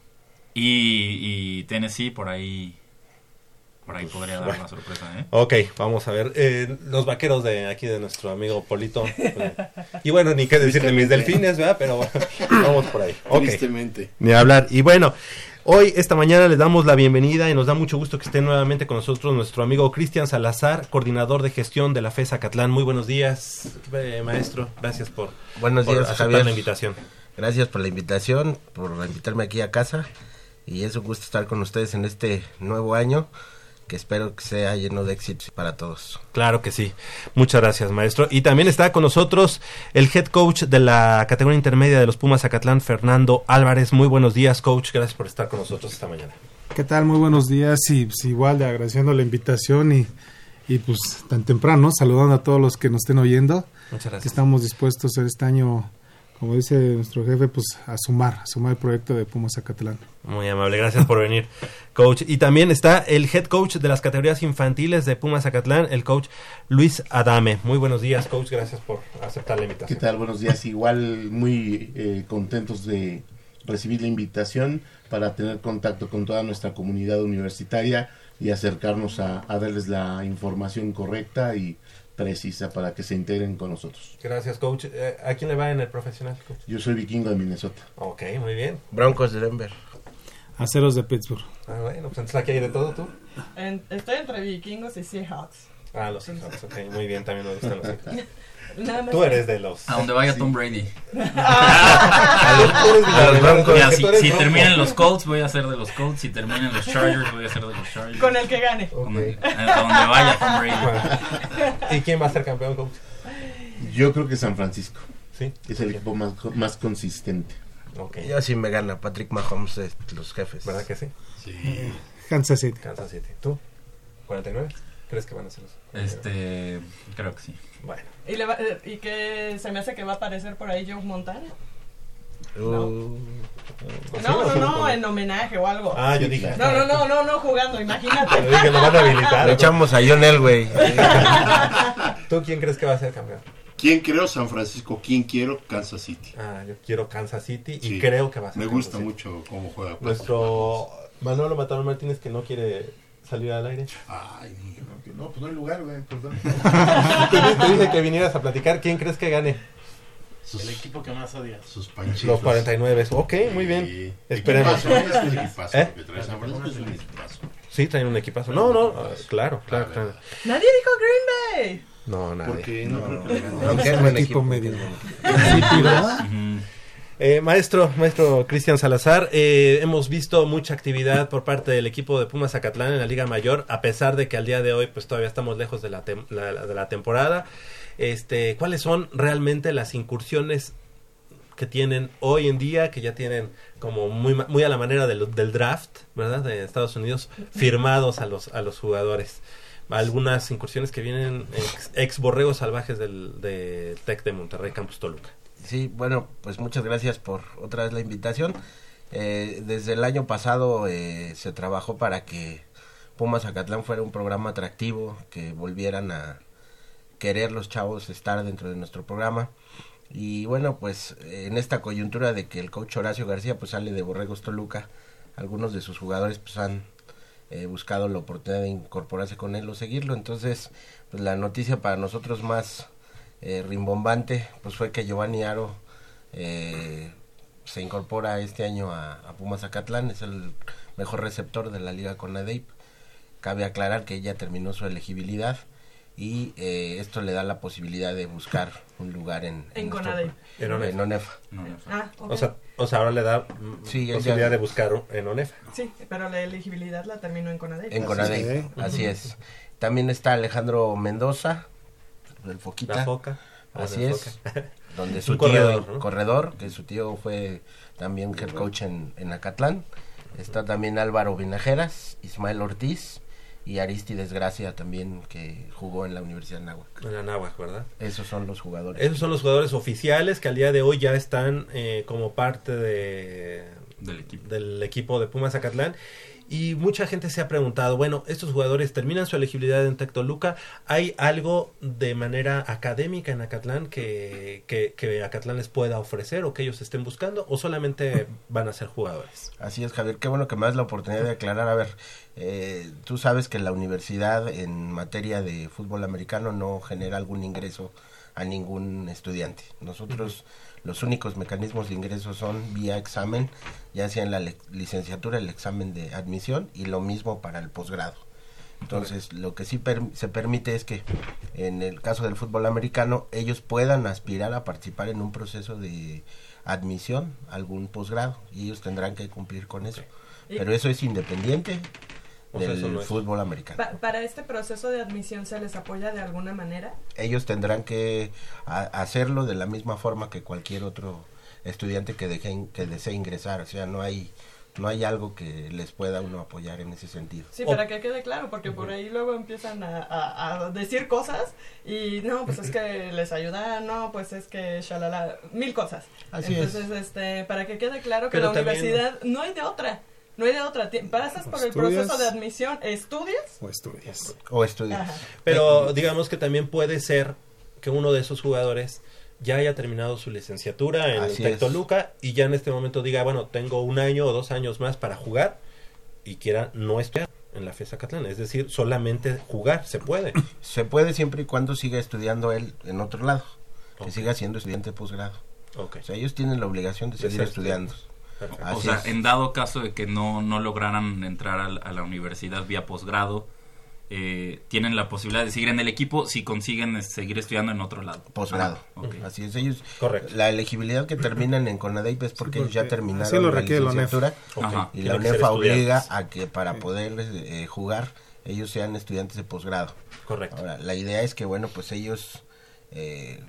Y, y Tennessee por ahí por ahí podría dar Bueno. una sorpresa, ¿eh? Ok, vamos a ver. Eh, los vaqueros de aquí de nuestro amigo Polito. eh, y bueno, ni qué decir de mis delfines, ¿verdad? Pero bueno, vamos por ahí. Ok. Tristemente. Ni hablar. Y bueno, hoy, esta mañana, les damos la bienvenida y nos da mucho gusto que esté nuevamente con nosotros nuestro amigo Cristian Salazar, coordinador de gestión de la FESA Catlán. Muy buenos días, eh, maestro. Gracias por, Buenos por días, aceptar Javier. la invitación. Gracias por la invitación, por invitarme aquí a casa. Y es un gusto estar con ustedes en este nuevo año, que espero que sea lleno de éxitos para todos. Claro que sí. Muchas gracias, maestro. Y también está con nosotros el head coach de la categoría intermedia de los Pumas Acatlán, Fernando Álvarez. Muy buenos días, coach. Gracias por estar con nosotros esta mañana. ¿Qué tal? Muy buenos días y pues, igual de agradeciendo la invitación y, y pues tan temprano, saludando a todos los que nos estén oyendo. Muchas gracias. Que estamos dispuestos en este año, como dice nuestro jefe, pues a sumar, a sumar el proyecto de Pumas Acatlán. Muy amable, gracias por venir, coach. Y también está el head coach de las categorías infantiles de Pumas Acatlán, el coach Luis Adame. Muy buenos días, coach. Gracias por aceptar la ¿Qué invitación. tal? Buenos días. Igual muy eh, contentos de recibir la invitación para tener contacto con toda nuestra comunidad universitaria y acercarnos a, a darles la información correcta y precisa para que se integren con nosotros. Gracias, coach. Eh, ¿A quién le va en el profesional, coach? Yo soy vikingo de Minnesota. Ok, muy bien. Broncos de Denver. Aceros de Pittsburgh. Ah, bueno, pues entonces aquí hay de todo, ¿tú? En- estoy entre vikingos y Seahawks. Ah, los Seahawks, ok, muy bien, también me gustan los Seahawks. Tú eres de los... A donde vaya Tom Brady. A los- tú eres de A los los Broncos. Mira, que si terminan los Colts, voy a ser de los Colts. Si terminan los Chargers, voy a ser de los Chargers. Con el que gane. El- a donde vaya Tom Brady. ¿Y quién va a ser campeón, coach? Yo creo que San Francisco. Sí. Es el equipo más, más consistente. Okay. Yo sí me gana Patrick Mahomes, eh, los jefes. ¿Verdad que sí? Sí. Kansas City. Kansas City. ¿Tú? ¿49? ¿Crees que van a ser los? Este, creo que sí. Bueno. ¿Y, le va- eh, y que se me hace que va a aparecer por ahí Joe Montana? Uh, No, no, no, en homenaje o algo. Ah, yo dije. No, no, no, no, no jugando, imagínate. Yo dije, lo van a habilitar. Le echamos a John Elway. ¿Tú quién crees que va a ser campeón? ¿Quién creo San Francisco? ¿Quién quiero Kansas City? Ah, yo quiero Kansas City y Sí, creo que va a ser Me Kansas gusta City. mucho cómo juega. Nuestro Manolo Matarón Martínez que no quiere salir al aire. Ay, no, pues no hay lugar, güey, perdón. te, di- te dije que vinieras a platicar. ¿Quién crees que gane? El equipo que más odia. Sus Los panchitos. 49. Ok, muy bien. Esperemos. Equipazo, es un equipazo, ¿Eh? equipazo. Sí, traen un equipazo. No, no, ah, claro, claro. claro. Nadie dijo Green Bay. No, nadie. Porque no, creo que le gane. No, Es qué un buen Eh, maestro, maestro Cristian Salazar, eh, hemos visto mucha actividad por parte del equipo de Pumas Zacatlán en la Liga Mayor, a pesar de que al día de hoy pues todavía estamos lejos de la, tem- de la temporada. Este, ¿Cuáles son realmente las incursiones que tienen hoy en día, que ya tienen como muy, a la manera del, del draft, ¿verdad? De Estados Unidos, firmados a los, a los jugadores? Algunas incursiones que vienen ex, ex borregos salvajes del de Tec de Monterrey, Campus Toluca. Sí, bueno, pues muchas gracias por otra vez la invitación. Eh, desde el año pasado eh, se trabajó para que Pumas Acatlán fuera un programa atractivo, que volvieran a querer los chavos estar dentro de nuestro programa. Y bueno, pues en esta coyuntura de que el coach Horacio García pues sale de Borregos Toluca, algunos de sus jugadores pues han eh, buscado la oportunidad de incorporarse con él o seguirlo. Entonces, pues la noticia para nosotros más eh, rimbombante pues fue que Giovanni Aro eh, se incorpora este año a, a Pumas Acatlán, es el mejor receptor de la liga con Conadep. Cabe aclarar que ella terminó su elegibilidad y eh, esto le da la posibilidad de buscar un lugar en, En nuestro-. En ONEFA. en ONEFA. Ah, ok. O sea, o sea, ahora le da mm, Sí, posibilidad ya- de buscar en ONEFA. Sí, pero la elegibilidad la terminó en Conadep. En Conadep, así es. También está Alejandro Mendoza, el Foquita. La Foca. Ah, Así la es. Foca. Donde su tío, corredor, ¿no? corredor, que su tío fue también head coach en, en Acatlán. Está también Álvaro Vinajeras, Ismael Ortiz y Aristides Gracia también, que jugó en la Universidad de Nahuac. En la Náhuac, ¿verdad? Esos son los jugadores. Esos son los jugadores oficiales que al día de hoy ya están eh, como parte de, del, equipo. de Pumas Acatlán. Y mucha gente se ha preguntado, bueno, estos jugadores terminan su elegibilidad en Tectoluca. ¿Hay algo de manera académica en Acatlán que, que, que Acatlán les pueda ofrecer o que ellos estén buscando? ¿O solamente van a ser jugadores? Así es, Javier. Qué bueno que me das la oportunidad de aclarar. A ver, eh, tú sabes que la universidad en materia de fútbol americano no genera algún ingreso a ningún estudiante. Nosotros los únicos mecanismos de ingreso son vía examen, ya sea en la licenciatura el examen de admisión y lo mismo para el posgrado. Entonces, lo que sí per- se permite es que en el caso del fútbol americano ellos puedan aspirar a participar en un proceso de admisión a algún posgrado y ellos tendrán que cumplir con eso. Pero eso es independiente O sea, del no es- fútbol americano. Pa- ¿Para este proceso de admisión se les apoya de alguna manera? ellos tendrán que hacerlo de la misma forma que cualquier otro estudiante que deje, que desee ingresar, o sea, no hay no hay algo que les pueda uno apoyar en ese sentido. Sí, para que quede claro, porque por ahí luego empiezan a, a- a decir cosas y no, pues es que les ayuda, no, pues es que shalala, mil cosas. Así es. Entonces, este, para que quede claro que Pero la también- universidad no hay de otra, no hay de otra. Pasas por el Estudias. proceso de admisión, estudias. O estudias. O estudias. Ajá. Pero digamos que también puede ser que uno de esos jugadores ya haya terminado su licenciatura en Así es. Tectoluca y ya en este momento diga, bueno, tengo un año o dos años más para jugar y quiera no estudiar en la FESA Catlán, es decir, solamente jugar, se puede. Se puede siempre y cuando siga estudiando él en otro lado, que siga siendo estudiante de posgrado. Ok. O sea, ellos tienen la obligación de seguir estudiando. Perfecto. O Así sea, es. en dado caso de que no, no lograran entrar a, la universidad vía posgrado, eh, tienen la posibilidad de seguir en el equipo si consiguen eh, seguir estudiando en otro lado. posgrado. Ah, ok. Así es, ellos. Correcto. La elegibilidad que terminan en CONADEIP es porque, ellos ya porque terminaron lo la requiere la UNEF. licenciatura y la UNEF obliga a que para poder eh, jugar ellos sean estudiantes de posgrado. Correcto. Ahora, la idea es que, bueno, pues ellos eh,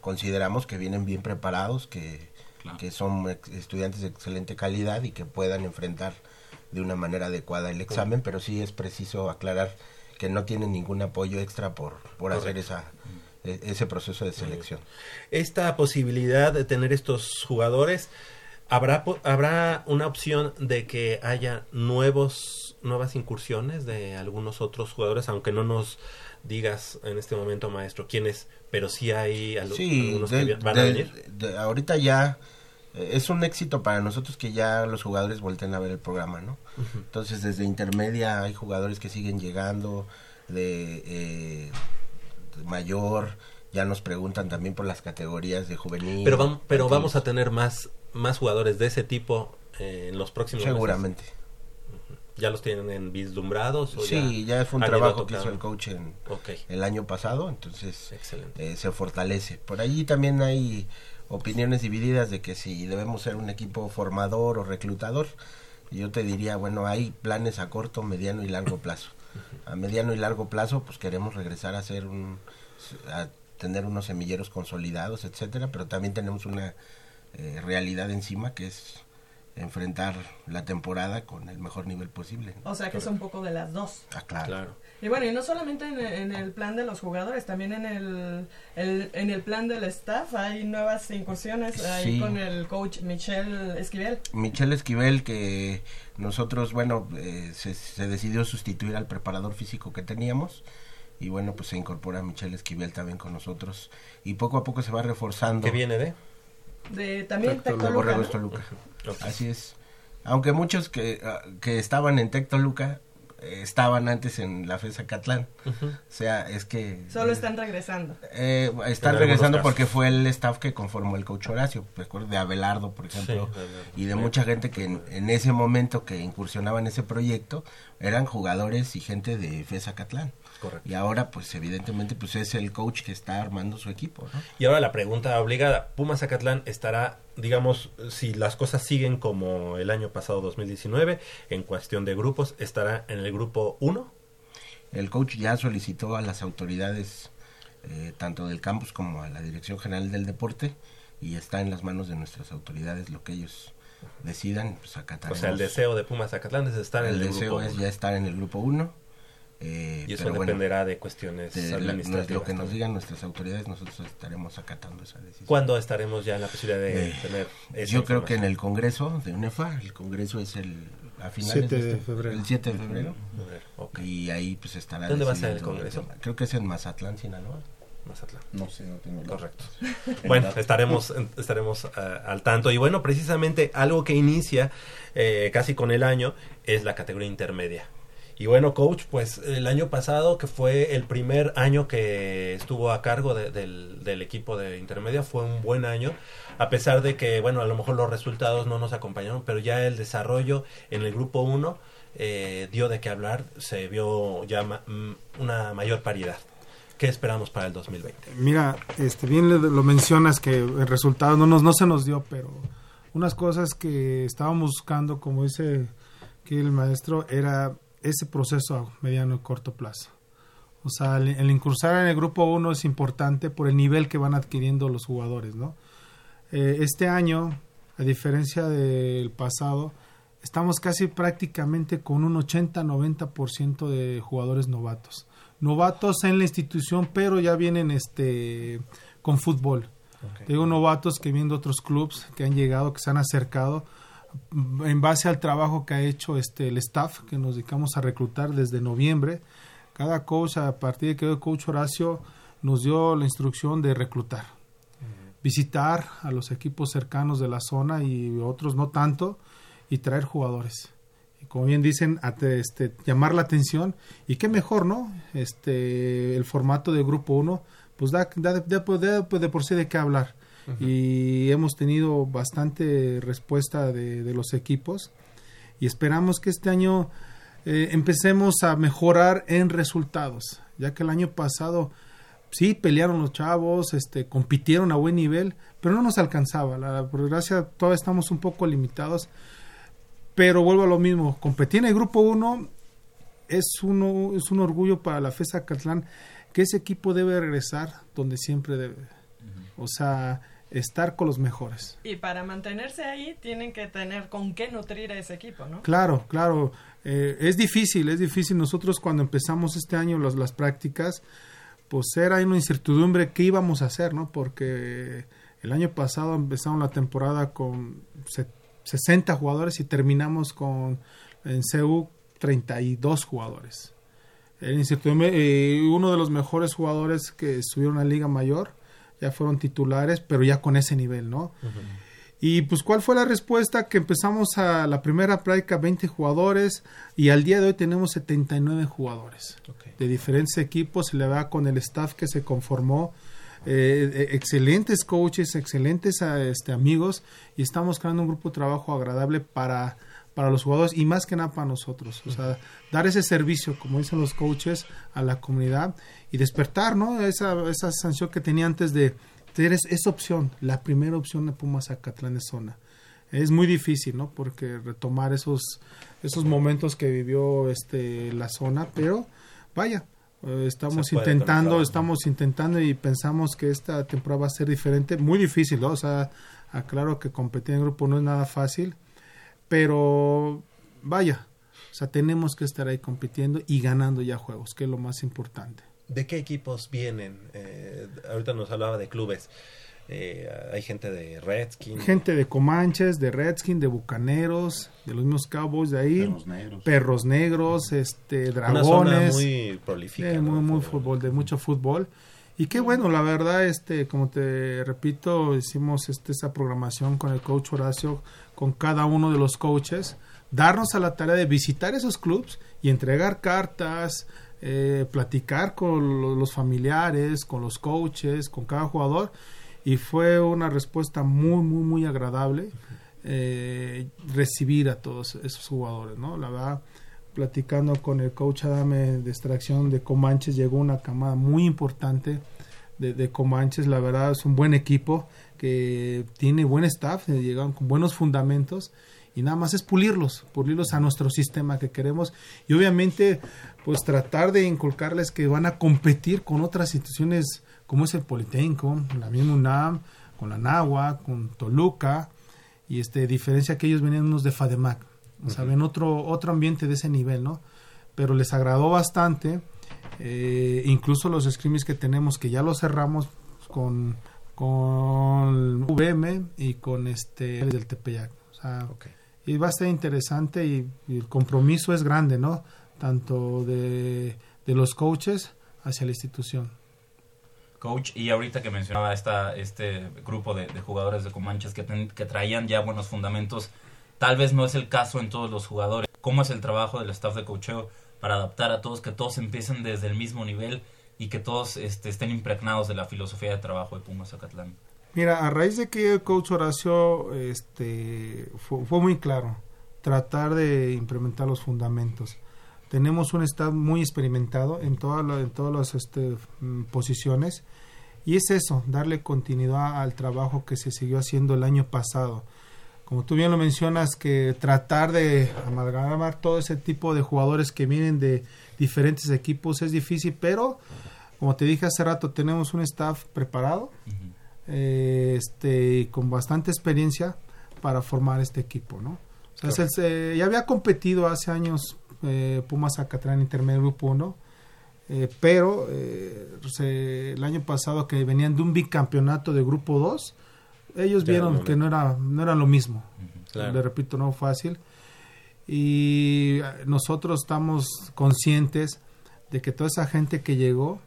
consideramos que vienen bien preparados, que, Claro. que son estudiantes de excelente calidad y que puedan enfrentar de una manera adecuada el examen, pero sí es preciso aclarar que no tienen ningún apoyo extra por, por hacer esa, e- ese proceso de selección. Esta posibilidad de tener estos jugadores, ¿habrá, ¿habrá una opción de que haya nuevos nuevas incursiones de algunos otros jugadores, aunque no nos digas en este momento, maestro, quiénes, pero sí hay Sí, algunos de- que van a venir? de- ahorita ya eh, es un éxito para nosotros que ya los jugadores volten a ver el programa, ¿no? Entonces desde intermedia hay jugadores que siguen llegando, de, eh, de mayor, ya nos preguntan también por las categorías de juvenil. Pero, vam- pero vamos a tener más, más jugadores de ese tipo eh, en los próximos meses. ¿Ya los tienen vislumbrados? o Sí, ya, fue un trabajo que hizo el coach en, el año pasado, entonces eh, se fortalece. Por allí también hay opiniones divididas de que si debemos ser un equipo formador o reclutador. Yo te diría, bueno, hay planes a corto, mediano y largo plazo. A mediano y largo plazo, pues queremos regresar a ser un, a tener unos semilleros consolidados, etcétera, pero también tenemos una eh, realidad encima que es enfrentar la temporada con el mejor nivel posible. ¿no? O sea que es un poco de las dos. Ah, claro. Y bueno, y no solamente en, en el plan de los jugadores, también en el, el- en el plan del staff hay nuevas incursiones ahí Sí. con el coach Michelle Esquivel. Michelle Esquivel, que nosotros, bueno, eh, se, se decidió sustituir al preparador físico que teníamos y bueno, pues se incorpora Michelle Esquivel también con nosotros y poco a poco se va reforzando. ¿Qué viene de? De también Borregos ¿no? Toluca. Así es. Aunque muchos que, ah, que estaban en Tectoluca eh, estaban antes en la FESA Catlán. O sea, es que Solo están regresando. eh, están regresando porque fue el staff que conformó el coach Horacio, recuerdo de Abelardo, por ejemplo, Sí, y de Sí. mucha gente que en, en ese momento que incursionaba en ese proyecto eran jugadores y gente de FESA Catlán. Correcto. Y ahora, pues evidentemente, pues es el coach que está armando su equipo, ¿no? Y ahora la pregunta obligada, Pumas Zacatlán estará, digamos, si las cosas siguen como el año pasado 2019, en cuestión de grupos, estará en el grupo 1. El coach ya solicitó a las autoridades, eh, tanto del campus como a la Dirección General del Deporte, y está en las manos de nuestras autoridades lo que ellos decidan, pues O acataremos. sea, el deseo de Pumas Zacatlán es estar en el el deseo grupo es uno. ya estar en el grupo 1. Eh, Y eso pero bueno, dependerá de cuestiones de administrativas lo que nos digan nuestras autoridades, nosotros estaremos acatando esa decisión. ¿Cuándo estaremos ya en la posibilidad de Eh, tener esa Yo creo que en el Congreso de UNEFA, el Congreso es el a finales 7 de este- febrero. el 7 de febrero. Febrero, ok. Y ahí pues estará ¿Dónde va a ser el Congreso? tema. Creo que es en Mazatlán, Sinaloa. Mazatlán. No sé, no tengo Correcto. Bueno, estaremos, estaremos ah, al tanto. Y bueno, precisamente algo que inicia eh, casi con el año es la categoría intermedia. Y bueno, coach, pues el año pasado, que fue el primer año que estuvo a cargo de- del, del equipo de intermedia, fue un buen año, a pesar de que, bueno, a lo mejor los resultados no nos acompañaron, pero ya el desarrollo en el grupo 1 eh, dio de qué hablar, se vio ya mm, una mayor paridad. ¿Qué esperamos para el 2020? Mira, este, bien lo, mencionas que el resultado no, nos, no se nos dio, pero unas cosas que estábamos buscando, como dice aquí el maestro, era ese proceso a mediano y corto plazo. O sea, el, el incursar en el grupo 1 es importante por el nivel que van adquiriendo los jugadores, ¿no? Eh, este año, a diferencia del pasado, estamos casi prácticamente con un 80-90% de jugadores novatos. Novatos en la institución, pero ya vienen este con fútbol. Tengo novatos que vienen de otros clubes que han llegado, que se han acercado en base al trabajo que ha hecho este el staff que nos dedicamos a reclutar desde noviembre. Cada coach a partir de que el coach Horacio nos dio la instrucción de reclutar visitar a los equipos cercanos de la zona y otros no tanto y traer jugadores. Y como bien dicen, este, llamar la atención y qué mejor, ¿no? Este, el formato de grupo 1, pues da, da, de, de- de- de por sí de qué hablar. Y hemos tenido bastante respuesta de, de los equipos y esperamos que este año eh, empecemos a mejorar en resultados, ya que el año pasado sí pelearon los chavos, este, compitieron a buen nivel, pero no nos alcanzaba. La, por desgracia, todavía estamos un poco limitados. Pero vuelvo a lo mismo, competir en el grupo 1 es, uno, es un orgullo para la FESA Catlán que ese equipo debe regresar donde siempre debe. O sea, estar con los mejores. Y para mantenerse ahí tienen que tener con qué nutrir a ese equipo, ¿no? Claro, claro. Eh, es difícil, es difícil. Nosotros cuando empezamos este año las, las prácticas, pues era una incertidumbre qué íbamos a hacer, ¿no? Porque el año pasado empezamos la temporada con se- 60 jugadores y terminamos con en CEU 32 jugadores. Incertidumbre. eh, uno de los mejores jugadores que subieron a Liga Mayor ya fueron titulares, pero ya con ese nivel, ¿no? Y pues, ¿cuál fue la respuesta? Que empezamos a la primera práctica 20 jugadores y al día de hoy tenemos 79 jugadores de diferentes equipos. Se le va con el staff que se conformó. eh, eh, excelentes coaches, excelentes ah, este, amigos y estamos creando un grupo de trabajo agradable para, para los jugadores y más que nada para nosotros. O sea, dar ese servicio, como dicen los coaches, a la comunidad y despertar, ¿no? Esa, esa sanción que tenía antes de tener es- esa opción, la primera opción de Pumas Zacatlán de zona. Es muy difícil, ¿no? Porque retomar esos, esos momentos que vivió este, la zona, pero vaya, eh, estamos intentando, estamos intentando y pensamos que esta temporada va a ser diferente. Muy difícil, ¿no? O sea, aclaro que competir en grupo no es nada fácil, pero vaya, o sea, tenemos que estar ahí compitiendo y ganando ya juegos, que es lo más importante. ¿De qué equipos vienen? Eh, ahorita nos hablaba de clubes. eh, hay gente de Redskins. Gente de Comanches, de Redskins, de Bucaneros, de los mismos Cowboys de ahí. Perros negros. Perros negros, este, Una zona dragones. muy prolífica. Eh, ¿no? muy, muy fútbol, de mucho fútbol. Y qué bueno, la verdad, este, como te repito, hicimos este, esta programación con el coach Horacio, con cada uno de los coaches, darnos a la tarea de visitar esos clubs y entregar cartas, eh, platicar con lo- los familiares, con los coaches, con cada jugador. Y fue una respuesta muy, muy, muy agradable eh, recibir a todos esos jugadores, ¿no? La verdad, platicando con el coach Adame de extracción de Comanches, llegó una camada muy importante de, de Comanches. La verdad, es un buen equipo que tiene buen staff, eh, llegaron con buenos fundamentos y nada más es pulirlos, pulirlos a nuestro sistema que queremos y obviamente pues tratar de inculcarles que van a competir con otras instituciones como es el Politécnico, la misma UNAM, con la Nahua, con Toluca y este diferencia que ellos venían unos de FADEMAC, o sea, ven otro otro ambiente de ese nivel, ¿no? Pero les agradó bastante, eh, incluso los scrimmage que tenemos que ya los cerramos con con VM y con este del Tepeyac, o sea, y va a ser interesante y, y el compromiso es grande, ¿no? Tanto de, de los coaches hacia la institución. Coach, y ahorita que mencionaba esta, este grupo de, de jugadores de Comanches que, ten- que traían ya buenos fundamentos, tal vez no es el caso en todos los jugadores. ¿Cómo es el trabajo del staff de coacheo para adaptar a todos, que todos empiecen desde el mismo nivel y que todos este, estén impregnados de la filosofía de trabajo de Pumas Zacatlán? Mira, a raíz de que el coach Horacio este, fue, muy claro, tratar de implementar los fundamentos. Tenemos un staff muy experimentado en, toda la- en todas las este, mm, posiciones y es eso, darle continuidad al trabajo que se siguió haciendo el año pasado. Como tú bien lo mencionas, que tratar de amalgamar todo ese tipo de jugadores que vienen de diferentes equipos es difícil, pero como te dije hace rato, tenemos un staff preparado, eh, este, con bastante experiencia para formar este equipo, ¿no? O sea, es el- se- ya había competido hace años eh, Pumas Zacatlán Intermedio Grupo 1, eh, pero eh, se- el año pasado que venían de un bicampeonato de Grupo 2, ellos Ya, vieron no, que no. era, no era lo mismo. claro. Le repito, no fácil. Y nosotros estamos conscientes de que toda esa gente que llegó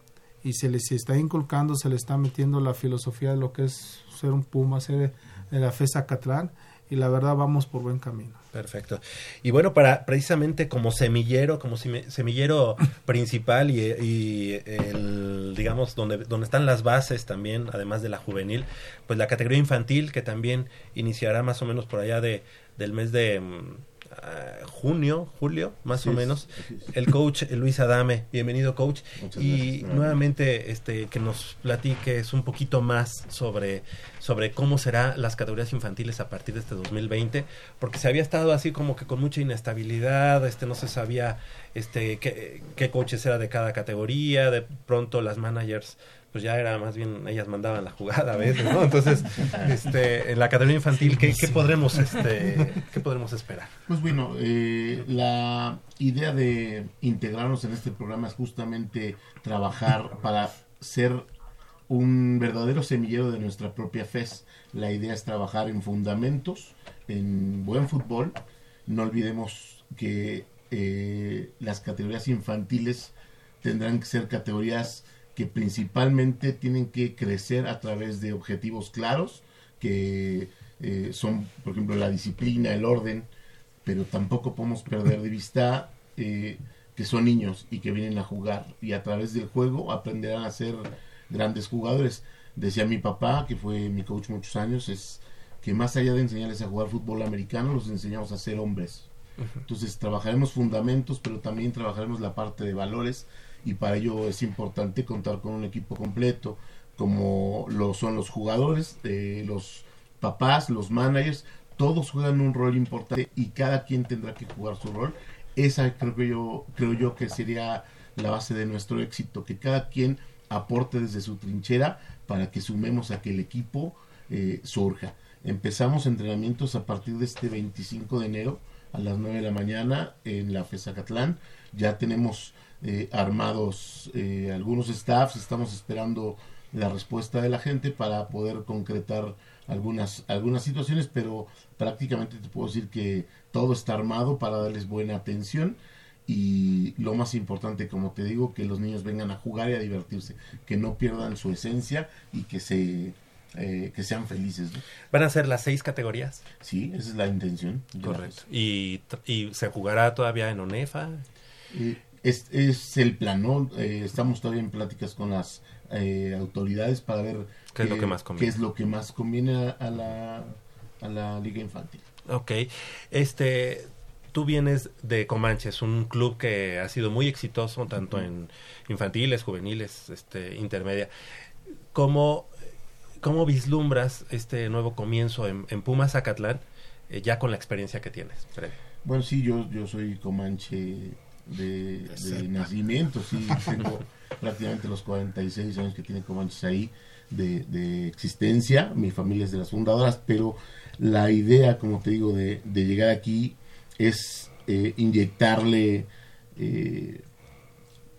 y se les está inculcando, se le está metiendo la filosofía de lo que es ser un Puma, ser de la FESA Catlán, y la verdad vamos por buen camino. Perfecto. Y bueno, para precisamente como semillero, como semillero principal y, y el, digamos, donde, donde están las bases también, además de la juvenil, pues la categoría infantil que también iniciará más o menos por allá de, del mes de ah, junio, julio, más o menos. El coach Luis Adame, bienvenido coach. Muchas y gracias. nuevamente este que nos platiques un poquito más sobre sobre cómo será las categorías infantiles a partir de este 2020, porque se había estado así como que con mucha inestabilidad, este no se sabía este qué, qué coaches era de cada categoría, de pronto las managers pues ya era más bien ellas mandaban la jugada a veces, ¿no? Entonces, este en la categoría infantil qué, qué podremos este qué podremos esperar? Pues bueno, eh, la idea de integrarnos en este programa es justamente trabajar para ser un verdadero semillero de nuestra propia FES. La idea es trabajar en fundamentos, en buen fútbol. No olvidemos que eh, las categorías infantiles tendrán que ser categorías que principalmente tienen que crecer a través de objetivos claros, que eh, son, por ejemplo, la disciplina, el orden, pero tampoco podemos perder de vista eh, que son niños y que vienen a jugar y a través del juego aprenderán a ser grandes jugadores. Decía mi papá, que fue mi coach muchos años, es que más allá de enseñarles a jugar fútbol americano, los enseñamos a ser hombres. Entonces trabajaremos fundamentos, pero también trabajaremos la parte de valores y para ello es importante contar con un equipo completo, como lo son los jugadores, eh, los papás, los managers, todos juegan un rol importante y cada quien tendrá que jugar su rol. Esa creo que yo creo yo que sería la base de nuestro éxito, que cada quien aporte desde su trinchera para que sumemos a que el equipo eh, surja. Empezamos entrenamientos a partir de este 25 de enero a las 9 de la mañana en la FESA Catlán. Ya tenemos eh, armados eh, algunos staffs, estamos esperando la respuesta de la gente para poder concretar algunas, algunas situaciones, pero prácticamente te puedo decir que todo está armado para darles buena atención y lo más importante, como te digo, que los niños vengan a jugar y a divertirse, que no pierdan su esencia y que se eh, que sean felices. ¿no? ¿Van a ser las seis categorías? Sí, esa es la intención. Correcto. ¿Y, y se jugará todavía en ONEFA? Eh, es, es el plan, ¿no? Eh, estamos todavía en pláticas con las eh, autoridades para ver ¿Qué es lo que más conviene? qué es lo que más conviene a, a la, a la liga infantil. Ok. Este, tú vienes de Comanches, un club que ha sido muy exitoso tanto en infantiles, juveniles, este, intermedia. ¿Cómo, cómo vislumbras este nuevo comienzo en, en Pumas Zacatlán eh, ya con la experiencia que tienes? previa? Bueno, sí, yo, yo soy comanche de, nacimiento, sí, tengo prácticamente los 46 años que tiene Comanches ahí de, de existencia, mi familia es de las fundadoras, pero la idea, como te digo, de, de llegar aquí es eh, inyectarle eh,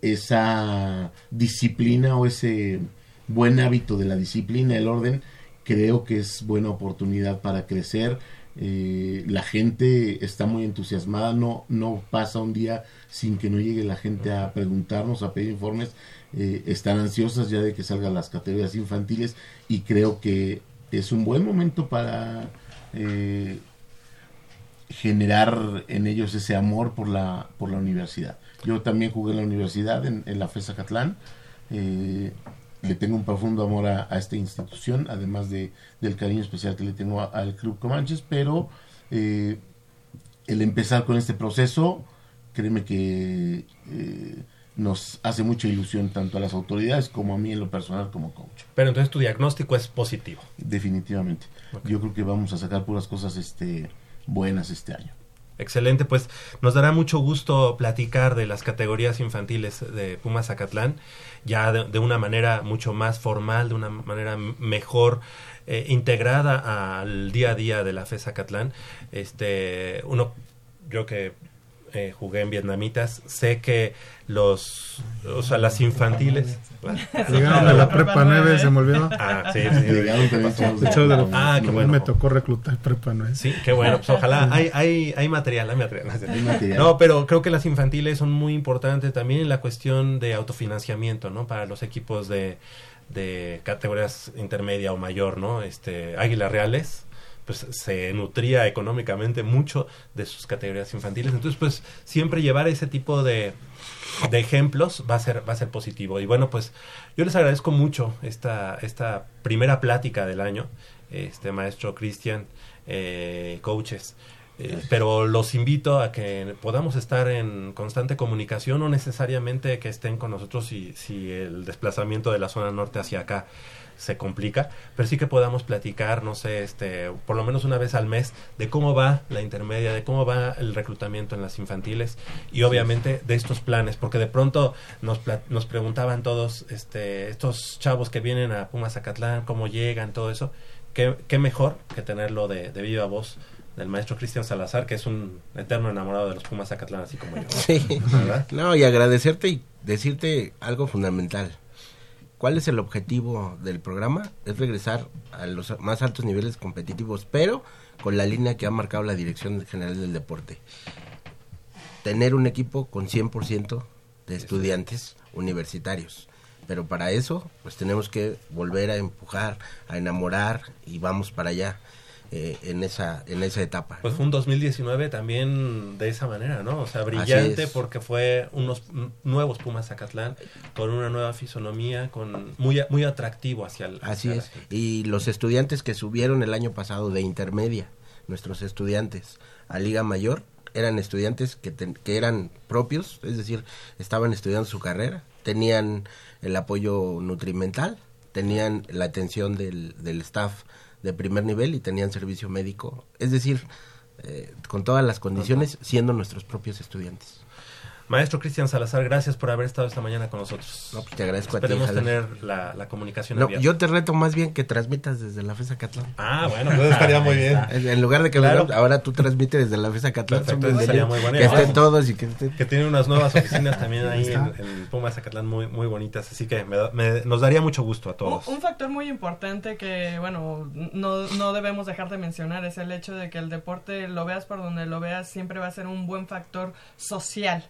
esa disciplina o ese buen hábito de la disciplina, el orden, creo que es buena oportunidad para crecer. Eh, la gente está muy entusiasmada, no, no pasa un día sin que no llegue la gente a preguntarnos, a pedir informes. Eh, están ansiosas ya de que salgan las categorías infantiles y creo que es un buen momento para eh, generar en ellos ese amor por la, por la universidad. Yo también jugué en la universidad, en, la FESA Catlán. Le tengo un profundo amor a, a esta institución, además de, del cariño especial que le tengo a- al Club Comanches, pero eh, el empezar con este proceso, créeme que eh, nos hace mucha ilusión tanto a las autoridades como a mí en lo personal como coach. Pero entonces tu diagnóstico es positivo. Definitivamente. Yo creo que vamos a sacar puras cosas este, buenas este año. Excelente, pues nos dará mucho gusto platicar de las categorías infantiles de Pumas Zacatlán, ya de, una manera mucho más formal, de una manera mejor eh, integrada al día a día de la FE Zacatlán. Este, uno, yo que eh, jugué en vietnamitas, sé que los, o sea, las infantiles. Llegaron de la prepa 9, se me olvidó. Ah, sí, sí. Llegaron De hecho, de lo- Ah, qué a mí bueno. me tocó reclutar prepa 9. Sí, qué bueno, pues ojalá. Hay, hay, hay material, hay material. No, es cierto. Hay material. No, pero creo que las infantiles son muy importantes también en la cuestión de autofinanciamiento, ¿no? Para los equipos de, de categorías intermedia o mayor, ¿no? Este, Águilas Reales, pues se nutría económicamente mucho de sus categorías infantiles. Entonces, pues siempre llevar ese tipo de, de ejemplos va a ser va a ser positivo. Y bueno pues yo les agradezco mucho esta esta primera plática del año este maestro Cristian eh, coaches. Eh, pero los invito a que podamos estar en constante comunicación no necesariamente que estén con nosotros si si el desplazamiento de la zona norte hacia acá se complica, pero sí que podamos platicar, no sé, este, por lo menos una vez al mes, de cómo va la intermedia, de cómo va el reclutamiento en las infantiles y obviamente de estos planes, porque de pronto nos, nos preguntaban todos, este, estos chavos que vienen a Pumas Zacatlán, cómo llegan, todo eso, qué, qué mejor que tenerlo de, de viva voz del maestro Cristian Salazar, que es un eterno enamorado de los Pumas Zacatlán, así como yo. Sí. ¿Verdad? No, y agradecerte y decirte algo fundamental. ¿Cuál es el objetivo del programa? Es regresar a los más altos niveles competitivos, pero con la línea que ha marcado la Dirección General del Deporte. Tener un equipo con 100% de estudiantes universitarios. Pero para eso, pues tenemos que volver a empujar, a enamorar y vamos para allá eh, en esa en esa etapa. Pues fue un 2019 también de esa manera, ¿no? O sea, brillante porque fue unos nuevos Pumas Zacatlán con una nueva fisonomía, con muy muy atractivo hacia el Así hacia es. Y los estudiantes que subieron el año pasado de intermedia, nuestros estudiantes a Liga Mayor, eran estudiantes que, que eran propios, es decir, estaban estudiando su carrera, tenían el apoyo nutrimental, tenían la atención del, del staff de primer nivel y tenían servicio médico, es decir, eh, con todas las condiciones, siendo nuestros propios estudiantes. Maestro Cristian Salazar, gracias por haber estado esta mañana con nosotros. No, pues te agradezco a ti, Esperemos tener la, la comunicación No, abierta. yo te reto más bien que transmitas desde la FESA Catlán. Ah, bueno, pues estaría muy bien. En, en lugar de que Claro. lo- ahora tú transmites desde la FESA Catlán. Perfecto, estaría muy bueno. Que estén todos y que estén... que tiene unas nuevas oficinas también ahí en, en Pumas Zacatlán muy, muy bonitas, así que me da- me- nos daría mucho gusto a todos. Un factor muy importante que, bueno, no, no debemos dejar de mencionar es el hecho de que el deporte, lo veas por donde lo veas, siempre va a ser un buen factor social.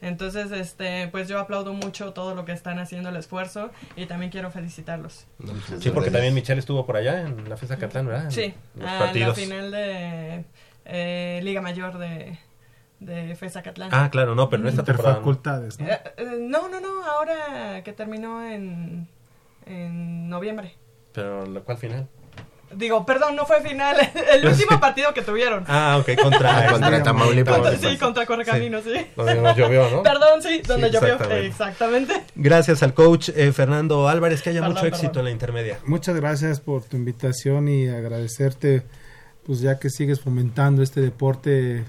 Entonces, este, pues yo aplaudo mucho todo lo que están haciendo, el esfuerzo, y también quiero felicitarlos. Sí, porque también Michelle estuvo por allá en la FESA Catlán, ¿verdad? En Sí, los a la final de eh, Liga Mayor de, de FESA Catlán. Ah, claro, no, pero no esta temporada. ¿no? Interfacultades, ¿no? Eh, eh, no, no, no, ahora que terminó en, en noviembre. Pero la cual final. Digo, perdón, no fue final, el último partido que tuvieron. Ah, ok, contra, Contra Tamaulipas. Contra- sí, contra Correcaminos, sí. Donde nos llovió, ¿no? Perdón, sí, donde Sí, llovió. exactamente. Exactamente. Gracias al coach eh, Fernando Álvarez, que haya Perdón, mucho éxito perdón. en la intermedia. Muchas gracias por tu invitación y agradecerte, pues ya que sigues fomentando este deporte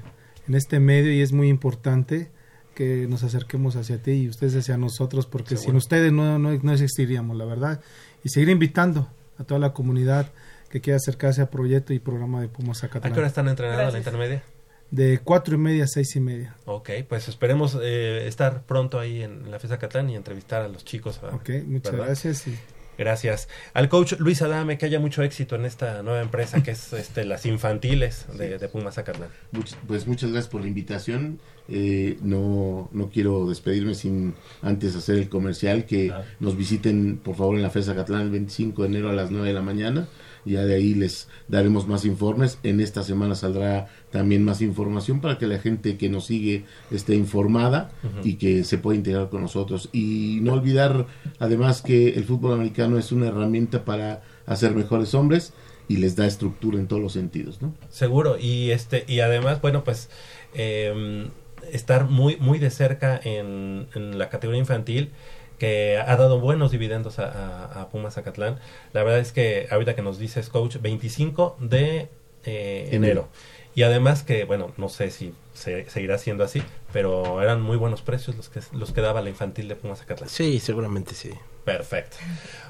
en este medio y es muy importante que nos acerquemos hacia ti y ustedes hacia nosotros, porque Seguro. sin ustedes no, no, no existiríamos, la verdad. Y seguir invitando a toda la comunidad que quiera acercarse al proyecto y programa de Pumas ¿A Zacatlán. qué hora están entrenando en la Gracias. intermedia? De cuatro y media a seis y media. Ok, pues esperemos eh, estar pronto ahí en la FESA Catlán y entrevistar a los chicos. ¿verdad? Ok, muchas ¿Verdad? gracias. Y Gracias. Al coach Luis Adame, que haya mucho éxito en esta nueva empresa que es este, las infantiles de, de Pumas Zacatlán. Much- pues muchas gracias por la invitación. Eh, no, no quiero despedirme sin antes hacer el comercial. Que nos visiten por favor en la FESA Catlán el 25 de enero a las 9 de la mañana. Ya de ahí les daremos más informes. En esta semana saldrá también más información para que la gente que nos sigue esté informada y que se pueda integrar con nosotros. Y no olvidar además que el fútbol americano es una herramienta para hacer mejores hombres y les da estructura en todos los sentidos, ¿no? Seguro, y este, y además, bueno, pues eh, estar muy, muy de cerca en, en la categoría infantil que ha dado buenos dividendos a, a- a Pumas Zacatlán. La verdad es que ahorita que nos dices, coach, 25 de eh, enero. Enero. Y además que, bueno, no sé si se, seguirá siendo así, pero eran muy buenos precios los que, los que daba la infantil de Pumas Zacatlán. Sí, seguramente sí. Perfecto.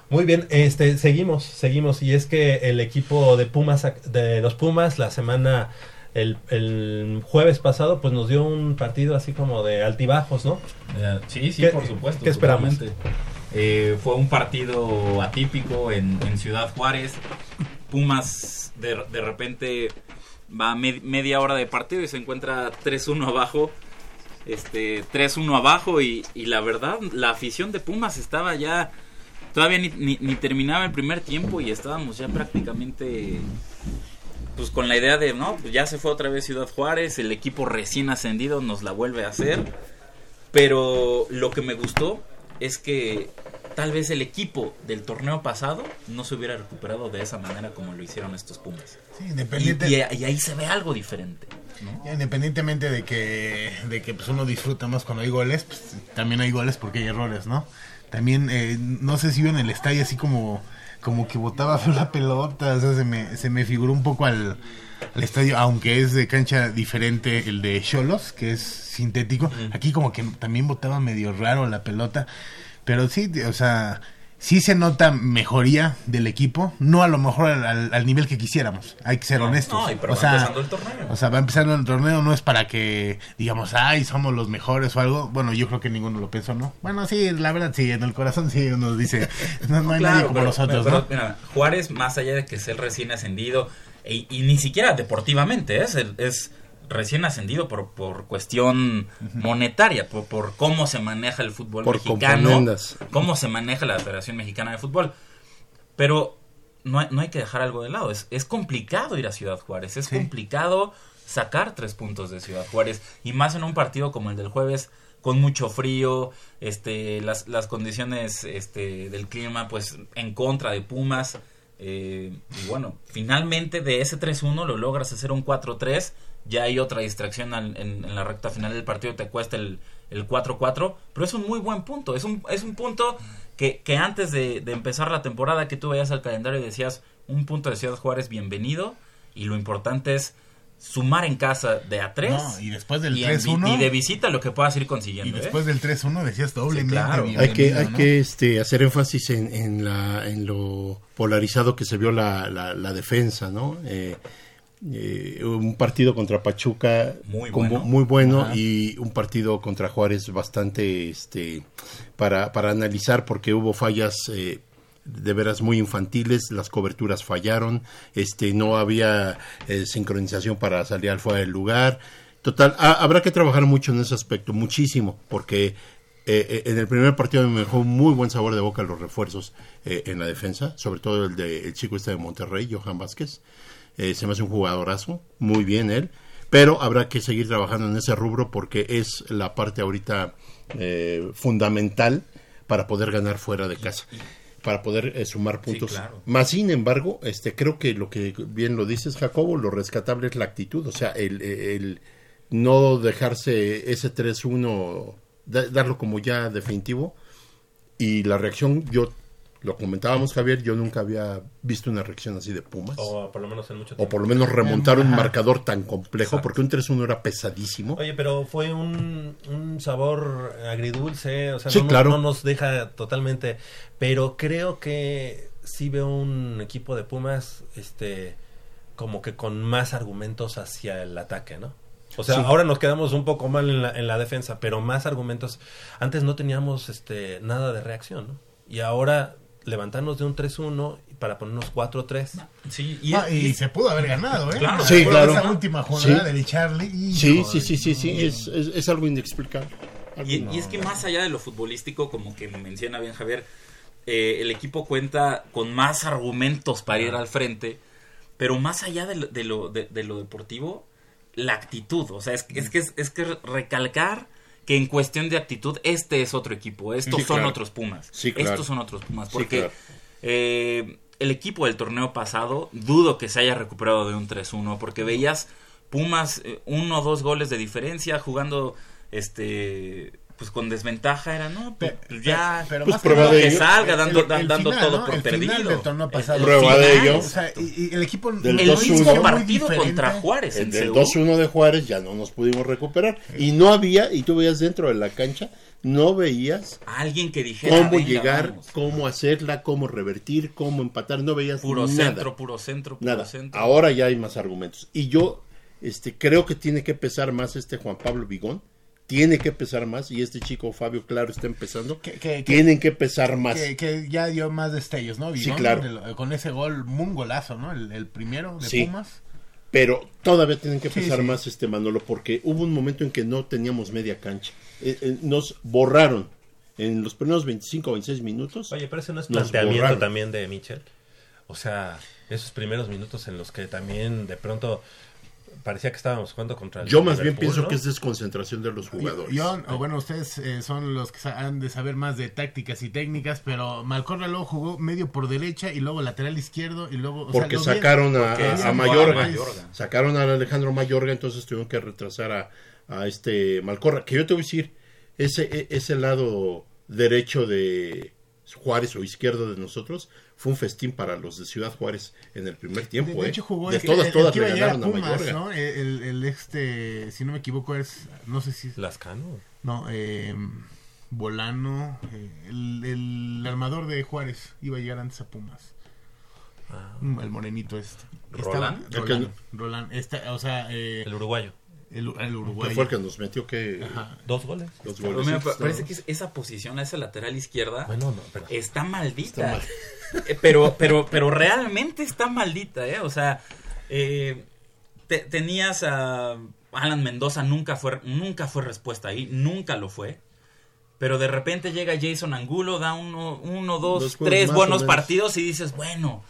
Muy bien, este seguimos, seguimos y es que el equipo de Pumas de los Pumas la semana el, el jueves pasado pues nos dio un partido así como de altibajos, ¿no? Eh, sí, sí, ¿Qué- por supuesto. qué esperamos? Eh, fue un partido atípico en, en Ciudad Juárez. Pumas de, de repente va a me- media hora de partido y se encuentra 3-1 abajo. Este, 3-1 abajo y, y la verdad, la afición de Pumas estaba ya... Todavía ni, ni- ni terminaba el primer tiempo y estábamos ya prácticamente pues con la idea de, no, pues ya se fue otra vez Ciudad Juárez, el equipo recién ascendido nos la vuelve a hacer. Pero lo que me gustó es que tal vez el equipo del torneo pasado no se hubiera recuperado de esa manera como lo hicieron estos Pumas. Sí, independiente- Y, y- y ahí se ve algo diferente. Ya, Independientemente de que, de que pues uno disfruta más cuando hay goles, pues también hay goles porque hay errores, ¿no? También, eh, no sé si vio en el estadio así como, como que botaba feo la pelota, o sea, se me, se me figuró un poco al, al estadio, aunque es de cancha diferente el de Cholos, que es sintético, aquí como que también botaba medio raro la pelota, pero sí, o sea, sí se nota mejoría del equipo, no a lo mejor al, al- al nivel que quisiéramos, hay que ser honestos. no, pero o va sea, empezando el torneo. o sea, va empezando el torneo, no es para que digamos, ay, somos los mejores o algo. Bueno, yo creo que ninguno lo pensó, ¿no? Bueno, sí, la verdad, sí, en el corazón sí uno dice, no, no hay Claro, nadie como pero- nosotros, pero, ¿no? mira, Juárez, más allá de que es el recién ascendido, y, y ni siquiera deportivamente, ¿eh? es, es recién ascendido por, por cuestión monetaria, por, por cómo se maneja el fútbol Por mexicano, cómo se maneja la Federación Mexicana de Fútbol. Pero no hay, no hay que dejar algo de lado, es, es complicado ir a Ciudad Juárez, es complicado sacar tres puntos de Ciudad Juárez, y más en un partido como el del jueves, con mucho frío, este, las, las condiciones este, del clima, pues en contra de Pumas. eh, y bueno, finalmente de ese 3-1 lo logras hacer un 4-3. Ya hay otra distracción al- en, en la recta final del partido, te cuesta el, el 4-4, pero es un muy buen punto. Es un, es un punto que, que antes de, de empezar la temporada, que tú veías al calendario y decías, un punto de Ciudad Juárez, bienvenido. Y lo importante es sumar en casa de a 3 No, y después del y, en vi- 3-1. y de visita lo que puedas ir Y consiguiendo. ¿eh? después del 3-1 decías doblemente claro. bienvenido, hay que, hay ¿no? que este, hacer énfasis en, en, la, en lo polarizado que se vio la, la, la defensa, ¿no? Eh, eh, un partido contra Pachuca Muy como- bueno. muy bueno Ajá. y un partido contra Juárez bastante este para, para analizar porque hubo fallas eh, de veras muy infantiles, las coberturas fallaron, este no había eh, sincronización para salir al fuera del lugar. Total, ha- habrá que trabajar mucho en ese aspecto, muchísimo, porque eh, eh, en el primer partido me dejó muy buen sabor de boca los refuerzos eh, en la defensa, sobre todo el de el chico este de Monterrey, Johan Vázquez. Eh, se me hace un jugadorazo, muy bien él, pero habrá que seguir trabajando en ese rubro porque es la parte ahorita eh, fundamental para poder ganar fuera de casa, para poder eh, sumar puntos. claro. Más sin embargo, este creo que lo que bien lo dices Jacobo, lo rescatable es la actitud, o sea, el, el no dejarse ese 3-1 da- darlo como ya definitivo y la reacción yo lo comentábamos Javier, yo nunca había visto una reacción así de Pumas. O por lo menos en mucho O tiempo. por lo menos remontar un marcador tan complejo, Exacto. porque un 3-1 era pesadísimo. Oye, pero fue un, un sabor agridulce, o sea, Sí, no, no- claro. no nos deja totalmente, pero creo que sí veo un equipo de Pumas, este, como que con más argumentos hacia el ataque, ¿no? O sea, Sí. ahora nos quedamos un poco mal en la, en la defensa, pero más argumentos. Antes no teníamos este nada de reacción, ¿no? Y ahora levantarnos de un 3-1 para ponernos 4-3. Sí, Ah, y se pudo haber ganado, ¿eh? Claro. Sí, claro. Esa última jornada Sí. del Charlie. Sí, sí, sí, sí, sí, es, es, es algo inexplicable. Algo Y, no- y es que más allá de lo futbolístico, como que menciona bien Javier, eh, el equipo cuenta con más argumentos para ir al frente, pero más allá de lo, de lo, de- de lo deportivo, la actitud. O sea, es, es que es, es que recalcar que en cuestión de actitud, este es otro equipo, estos Sí, son claro. otros Pumas. Sí, claro. Estos son otros Pumas. Sí, Porque claro. eh, el equipo del torneo pasado, dudo que se haya recuperado de un 3-1, porque veías Pumas eh, uno o dos goles de diferencia jugando este pues con desventaja era no pues, pues ya Pero Pues más que prueba nada, de que ello. salga dando el- el dando final, todo ¿no? por el perdido final del torneo pasado. Prueba de ello. O sea, y, y el equipo Del el 2-1. mismo partido contra Juárez El del Seúl. 2-1 de Juárez ya no nos pudimos recuperar. Y no había, y tú veías dentro de la cancha, no veías alguien que dijera cómo "Venga, llegar, vamos". cómo hacerla, cómo revertir, cómo empatar, no veías puro nada. centro puro centro puro Nada. centro Ahora ya hay más argumentos. Y yo este, creo que tiene que pesar más este Juan Pablo Vigón. Tiene que pesar más. Y este chico Fabio, claro, está empezando. Que- que- que- Tienen que pesar más. Que, que ya dio más destellos, ¿no? Sí, Vigón, claro. del- con ese gol, un golazo, ¿no? El, el primero de Sí. Pumas. Pero todavía tienen que Sí, pesar sí. más este Manolo. Porque hubo un momento en que no teníamos media cancha. Eh, eh, nos borraron. En los primeros 25 o 26 minutos. Oye, pero ese no es planteamiento borraron. también de Michel. O sea, esos primeros minutos en los que también de pronto parecía que estábamos jugando contra el Yo más bien pienso ¿no? que es desconcentración de los jugadores. Yo, o bueno, ustedes eh, son los que han de saber más de tácticas y técnicas, pero Malcorra luego jugó medio por derecha y luego lateral izquierdo y luego... o sea, porque bien- sacaron a, porque a- a sacó a Mayorga, Mayorga. sacaron a Alejandro Mayorga, entonces tuvieron que retrasar a, a este Malcorra, que yo te voy a decir, ese, e- ese lado derecho de Juárez o izquierdo de nosotros fue un festín para los de Ciudad Juárez en el primer De, tiempo. de ¿eh? hecho jugó de el, todas, el- el todas le a Pumas, Mayorga. ¿no? El, el este, si no me equivoco es, no sé si... Lascano. No, eh, Volano, eh, el, el armador de Juárez iba a llegar antes a Pumas. Mm, El morenito este. Sea, eh, El uruguayo. El, el Que uruguayo. fue el que nos metió que. Dos goles. Pero goles. parece que es- esa posición, esa lateral izquierda, Bueno, no, pero está maldita. Está Eh, pero, pero, pero realmente está maldita, ¿eh? O sea, eh, te- tenías a Alan Mendoza, nunca fue, nunca fue respuesta ahí, nunca lo fue. Pero de repente llega Jason Angulo, da uno, uno dos, Dos tres buenos partidos y dices, bueno,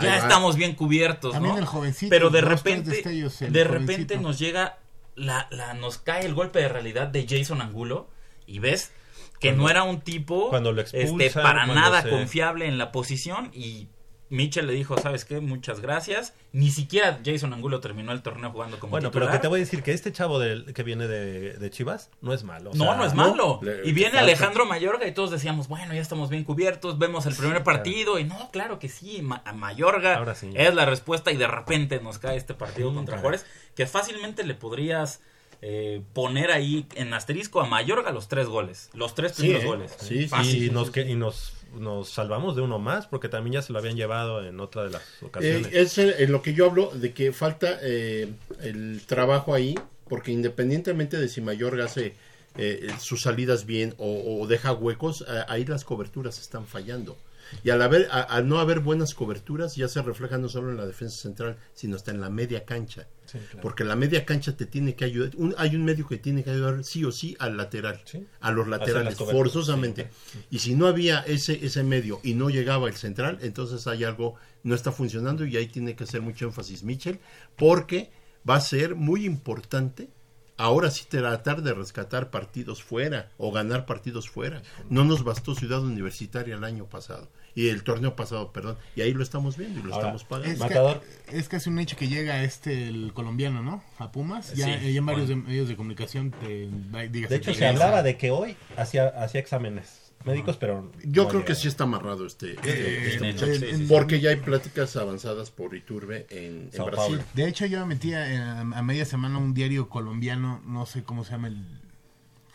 ya estamos bien cubiertos, También ¿no? el jovencito, Pero de dos, repente, de jovencito. repente nos llega, la, la, nos cae el golpe de realidad de Jason Angulo y ves que Cuando- no era un tipo cuando lo este, para nada se- confiable en la posición y Mitchell le dijo, ¿sabes qué? Muchas gracias. Ni siquiera Jason Angulo terminó el torneo jugando como Bueno, titular. pero que te voy a decir que este chavo del, que viene de, de Chivas no es malo. o No, sea, no es malo. Y viene falta. Alejandro Mayorga y todos decíamos, bueno, ya estamos bien cubiertos, vemos el primer partido y no, claro que sí, Ma- a Mayorga Ahora sí. es la respuesta y de repente nos cae este partido Sí, contra caray. Juárez, que fácilmente le podrías eh, poner ahí en asterisco a Mayorga los tres goles, los tres Sí, primeros ¿eh? goles. Sí, Fácil. Y, nos, que- y nos, nos salvamos de uno más porque también ya se lo habían llevado en otra de las ocasiones. Eh, es en lo que yo hablo de que falta eh, el trabajo ahí, porque independientemente de si Mayorga hace eh, sus salidas bien o, o deja huecos, ahí las coberturas están fallando. Y al, haber, a- al no haber buenas coberturas, ya se refleja no solo en la defensa central, sino hasta en la media cancha. Sí, claro. Porque la media cancha te tiene que ayudar. un- hay un medio que tiene que ayudar sí o sí al lateral, a los laterales, forzosamente. Y si no había ese, ese medio y no llegaba el central, entonces hay algo, no está funcionando y ahí tiene que hacer mucho énfasis Mitchell, porque va a ser muy importante ahora sí tratar de rescatar partidos fuera o ganar partidos fuera. No nos bastó Ciudad Universitaria el año pasado y el torneo pasado, perdón, y ahí lo estamos viendo y lo Ahora, estamos pagando. Es, que, es casi un hecho que llega este el colombiano, ¿no? A Pumas. Ya, Sí, ya en varios bueno. de- medios de comunicación te digas De hecho, se hablaba de que hoy hacía, hacía exámenes médicos, pero... Yo no creo que sí está amarrado este, este en- muchacho, en- en- porque ya hay pláticas avanzadas por Iturbe en, en Brasil. Paulo. De hecho, yo me metía eh, a media semana un diario colombiano, no sé cómo se llama el.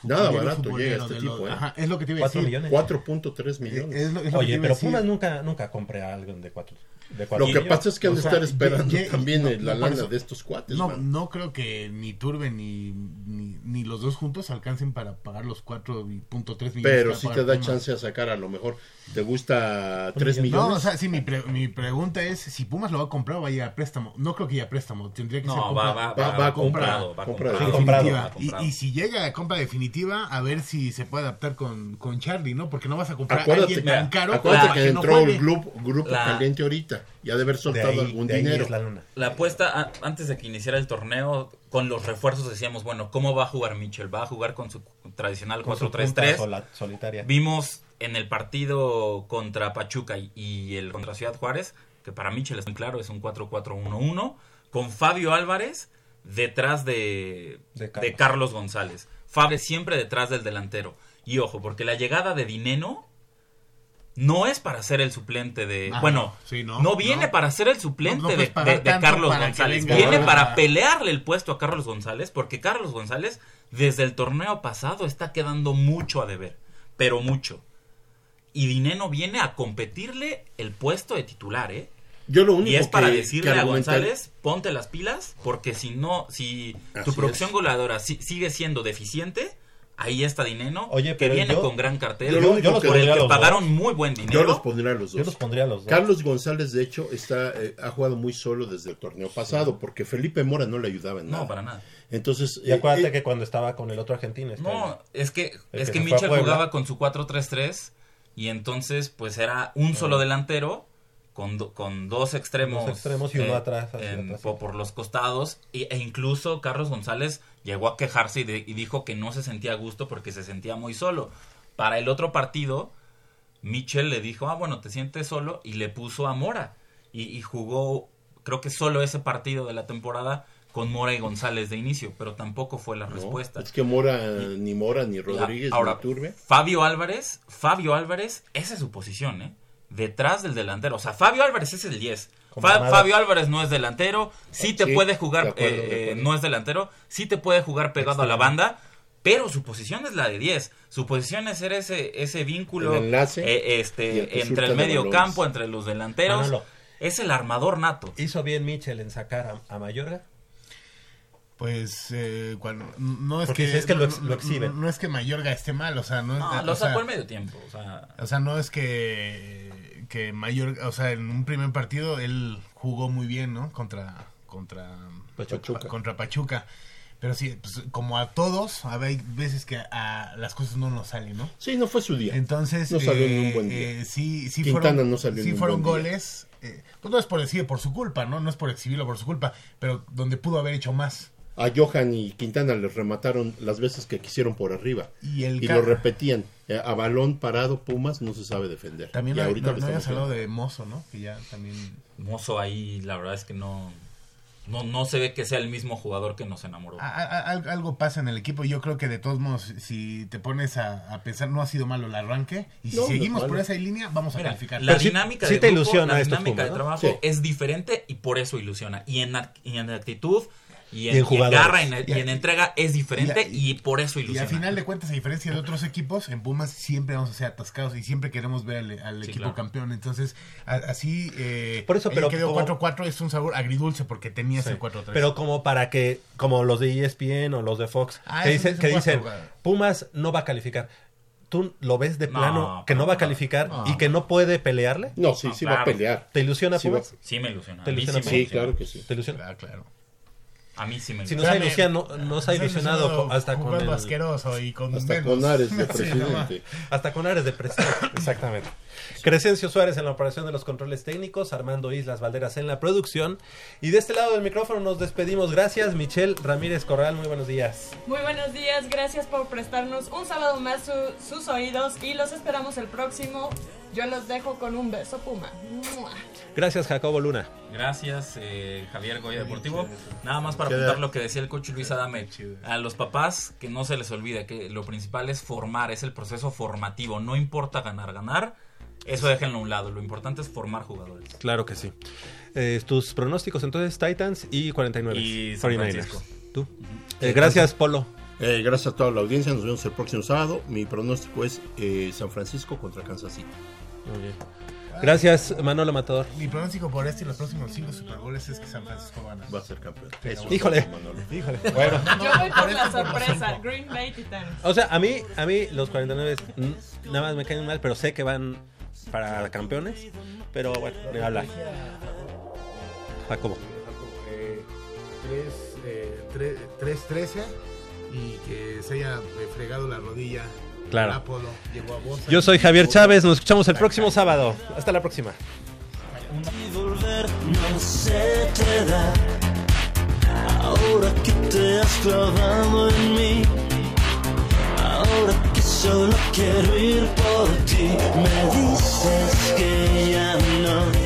Nada barato llega este tipo, ¿eh? Ajá, es lo que te iba a decir. 4.3 millones. millones. Es, es lo, es lo Oye, pero Pumas nunca, nunca compré a alguien de 4 lo que pasa es que han de estar esperando ye- ye- también no, la no, lana eso. de estos cuates. No, man. no creo que ni Turbe ni, ni, ni los dos juntos alcancen para pagar los 4.3 millones. Pero paga te da chance a sacar a lo mejor. ¿Te gusta 3 No, millones? o sea, sí, mi, pre- mi pregunta es si Pumas lo va a comprar o va a ir a préstamo. No creo que ya a préstamo, tendría que No, ser va- compra, va- va- va comprado, va compra comprado. definitiva. Comprado, va Y, comprado. y si llega a compra definitiva, a ver si se puede adaptar con, con Charlie, ¿no? Porque no vas a comprar a alguien tan caro acuérdate que no entró el grupo, grupo La- caliente ahorita. Y ha de haber soltado ahí- algún de ahí dinero. es la luna. La apuesta a- antes de que iniciara el torneo, con los refuerzos decíamos, bueno, ¿cómo va a jugar Mitchell? ¿Va a jugar con su tradicional Con su 4-3-3? punta sola- solitaria. Vimos en el partido contra Pachuca y, y el contra Ciudad Juárez, que para Mitchell es muy claro, es un 4-4-1-1, con Fabio Álvarez detrás de, De de Carlos. Carlos. González. Fabio siempre detrás del delantero. Y ojo, porque la llegada de Dineno no es para ser el suplente de... Ah, bueno, no, sí, no, no, viene no. para ser el suplente No, no puedes de, Carlos González. Viene para pelearle el puesto a Carlos González, porque Carlos González desde el torneo pasado está quedando mucho a deber, pero mucho. Y Dineno viene a competirle el puesto de titular, ¿eh? Yo lo único y es para que- decirle que a González, ponte las pilas, porque si no, si Así tu producción es. goleadora si- sigue siendo deficiente, ahí está Dineno, Oye, que viene yo- con gran cartel, yo por el que los pagaron dos. muy buen dinero. Yo los pondría a los dos. Yo los pondría a los dos. Carlos González, de hecho, está eh, ha jugado muy solo desde el torneo pasado, porque Felipe Mora no le ayudaba en No, nada. para nada. Entonces, Y acuérdate eh, que cuando estaba con el otro argentino... este- No, es que, es que Mitchell jugaba con su 4-3-3 y entonces pues era un solo delantero con, do- con dos extremos, Dos extremos y uno eh, atrás, hacia en- atrás. po- por los costados y- e incluso Carlos González llegó a quejarse y, de- y dijo que no se sentía a gusto porque se sentía muy solo. Para el otro partido, Mitchell le dijo, ah, bueno, te sientes solo y le puso a Mora y, y jugó, creo que solo ese partido de la temporada con Mora y González de inicio, pero tampoco fue la no, respuesta. es que Mora, ni Mora, ni Rodríguez, La- ahora, ni Turbe. Fabio Álvarez, Fabio Álvarez, esa es su posición, ¿eh? Detrás del delantero. O sea, Fabio Álvarez es el 10. Fa-. Fabio Álvarez no es delantero, sí te Sí, puede de jugar, acuerdo, eh, no es delantero, sí te puede jugar pegado a la banda, pero su posición es la de 10. Su posición es ser ese, ese vínculo El enlace eh, el este, entre el medio campo, entre los delanteros. Manolo. Es el armador nato. ¿Hizo bien Mitchell en sacar a, a Mayorga? Pues eh, cuando, no es Porque que, es que lo no, lo exhiben. no- no es que Mayorga esté mal, o sea, no, No, es, lo o sea, sacó al medio tiempo. O sea, O sea, no es que, que Mayorga, o sea, en un primer partido él jugó muy bien, ¿no? Contra, contra Pachuca. Contra Pachuca. Pero sí, pues, como a todos, hay veces que a las cosas no nos salen, ¿no? Sí, no fue su día. Entonces, No salió en eh, un buen día. eh, sí, sí Quintana fueron, no salió en sí un fueron buen día. goles. eh, pues no es por decir por su culpa, ¿no? No es por exhibirlo por su culpa, pero donde pudo haber hecho más. A Johan y Quintana les remataron las veces que quisieron por arriba. Y el y ca- lo repetían. Eh, a balón parado, Pumas no se sabe defender. También y ahorita no- no habías hablado de Mozo, ¿no? Que ya también... Mozo ahí, la verdad es que no, no, no se ve que sea el mismo jugador que nos enamoró. A- a- al- algo pasa en el equipo. Yo creo que de todos modos, si te pones a, a pensar, no ha sido malo el arranque. Y si No, no es seguimos por esa línea, vamos a Mira, calificar. la dinámica sí de te grupo, ilusiona la dinámica Pumas, de ¿no? trabajo Sí. es diferente y por eso ilusiona. Y en, y en actitud y en, Y en jugadores. garra y en, Y y en entrega es diferente y- y, por eso Y ilusiona. al final de cuentas, a diferencia de otros equipos, en Pumas siempre vamos a ser atascados y siempre queremos ver al, al Sí, equipo claro. campeón. Entonces, a- así. Eh, Por eso, pero como- 4-4 es un sabor agridulce porque tenías Sí. el 4-3. Pero como para que, como los de ESPN o los de Fox, Ah, que, dicen, es que dicen, Pumas no va a calificar. ¿Tú lo ves de No, plano que no va a calificar no. y que no puede pelearle? No, sí, sí va a pelear. ¿Te ilusiona Sí Pumas? Sí me ilusiona. ¿Te ilusiona sí? Sí, claro que sí. ¿Te ilusiona? Claro, claro. A mí sí me Si nos ha ilusionado, nos ha ilusionado hasta con el- asqueroso y con Hasta menos. con Ares de presidente. Hasta con áreas de presión, exactamente. Crescencio Suárez en la operación de los controles técnicos, Armando Islas Valderas en la producción. Y de este lado del micrófono nos despedimos. Gracias, Michelle Ramírez Corral, muy buenos días. Muy buenos días, gracias por prestarnos un sábado más su- sus oídos y los esperamos el próximo. Yo los dejo con un beso, Puma. ¡Mua! Gracias, Jacobo Luna. Gracias, eh, Javier Goya Deportivo. Nada más para apuntar lo que decía el coach Luis Adame. A los papás, que no se les olvide que lo principal es formar, es el proceso formativo. No importa ganar, ganar. Eso déjenlo a un lado. Lo importante es formar jugadores. Claro que sí. Eh, tus pronósticos entonces, Titans y 49. Y San 49ers. Francisco. ¿Tú? Eh, gracias, Polo. Eh, gracias a toda la audiencia. Nos vemos el próximo sábado. Mi pronóstico es eh, San Francisco contra Kansas City. Muy bien. Gracias, Manolo Matador. Mi pronóstico por este y los próximos 5 Super Bowls es que San Francisco gana. Va a ser campeón. Eso. Híjole, híjole. Bueno. Yo voy por la por los sorpresa, cinco. Green Bay Titanes. O sea, a mí, a mí los 49 mm, nada más me caen mal, pero sé que van para campeones. Pero bueno, ni hablar. Jacobo. Eh, 3-13 y que se haya eh, fregado la rodilla. Claro. Yo soy Javier Chávez, nos escuchamos el próximo sábado. Hasta la próxima. Ahora que solo quiero ir por ti. Me dices que ya no.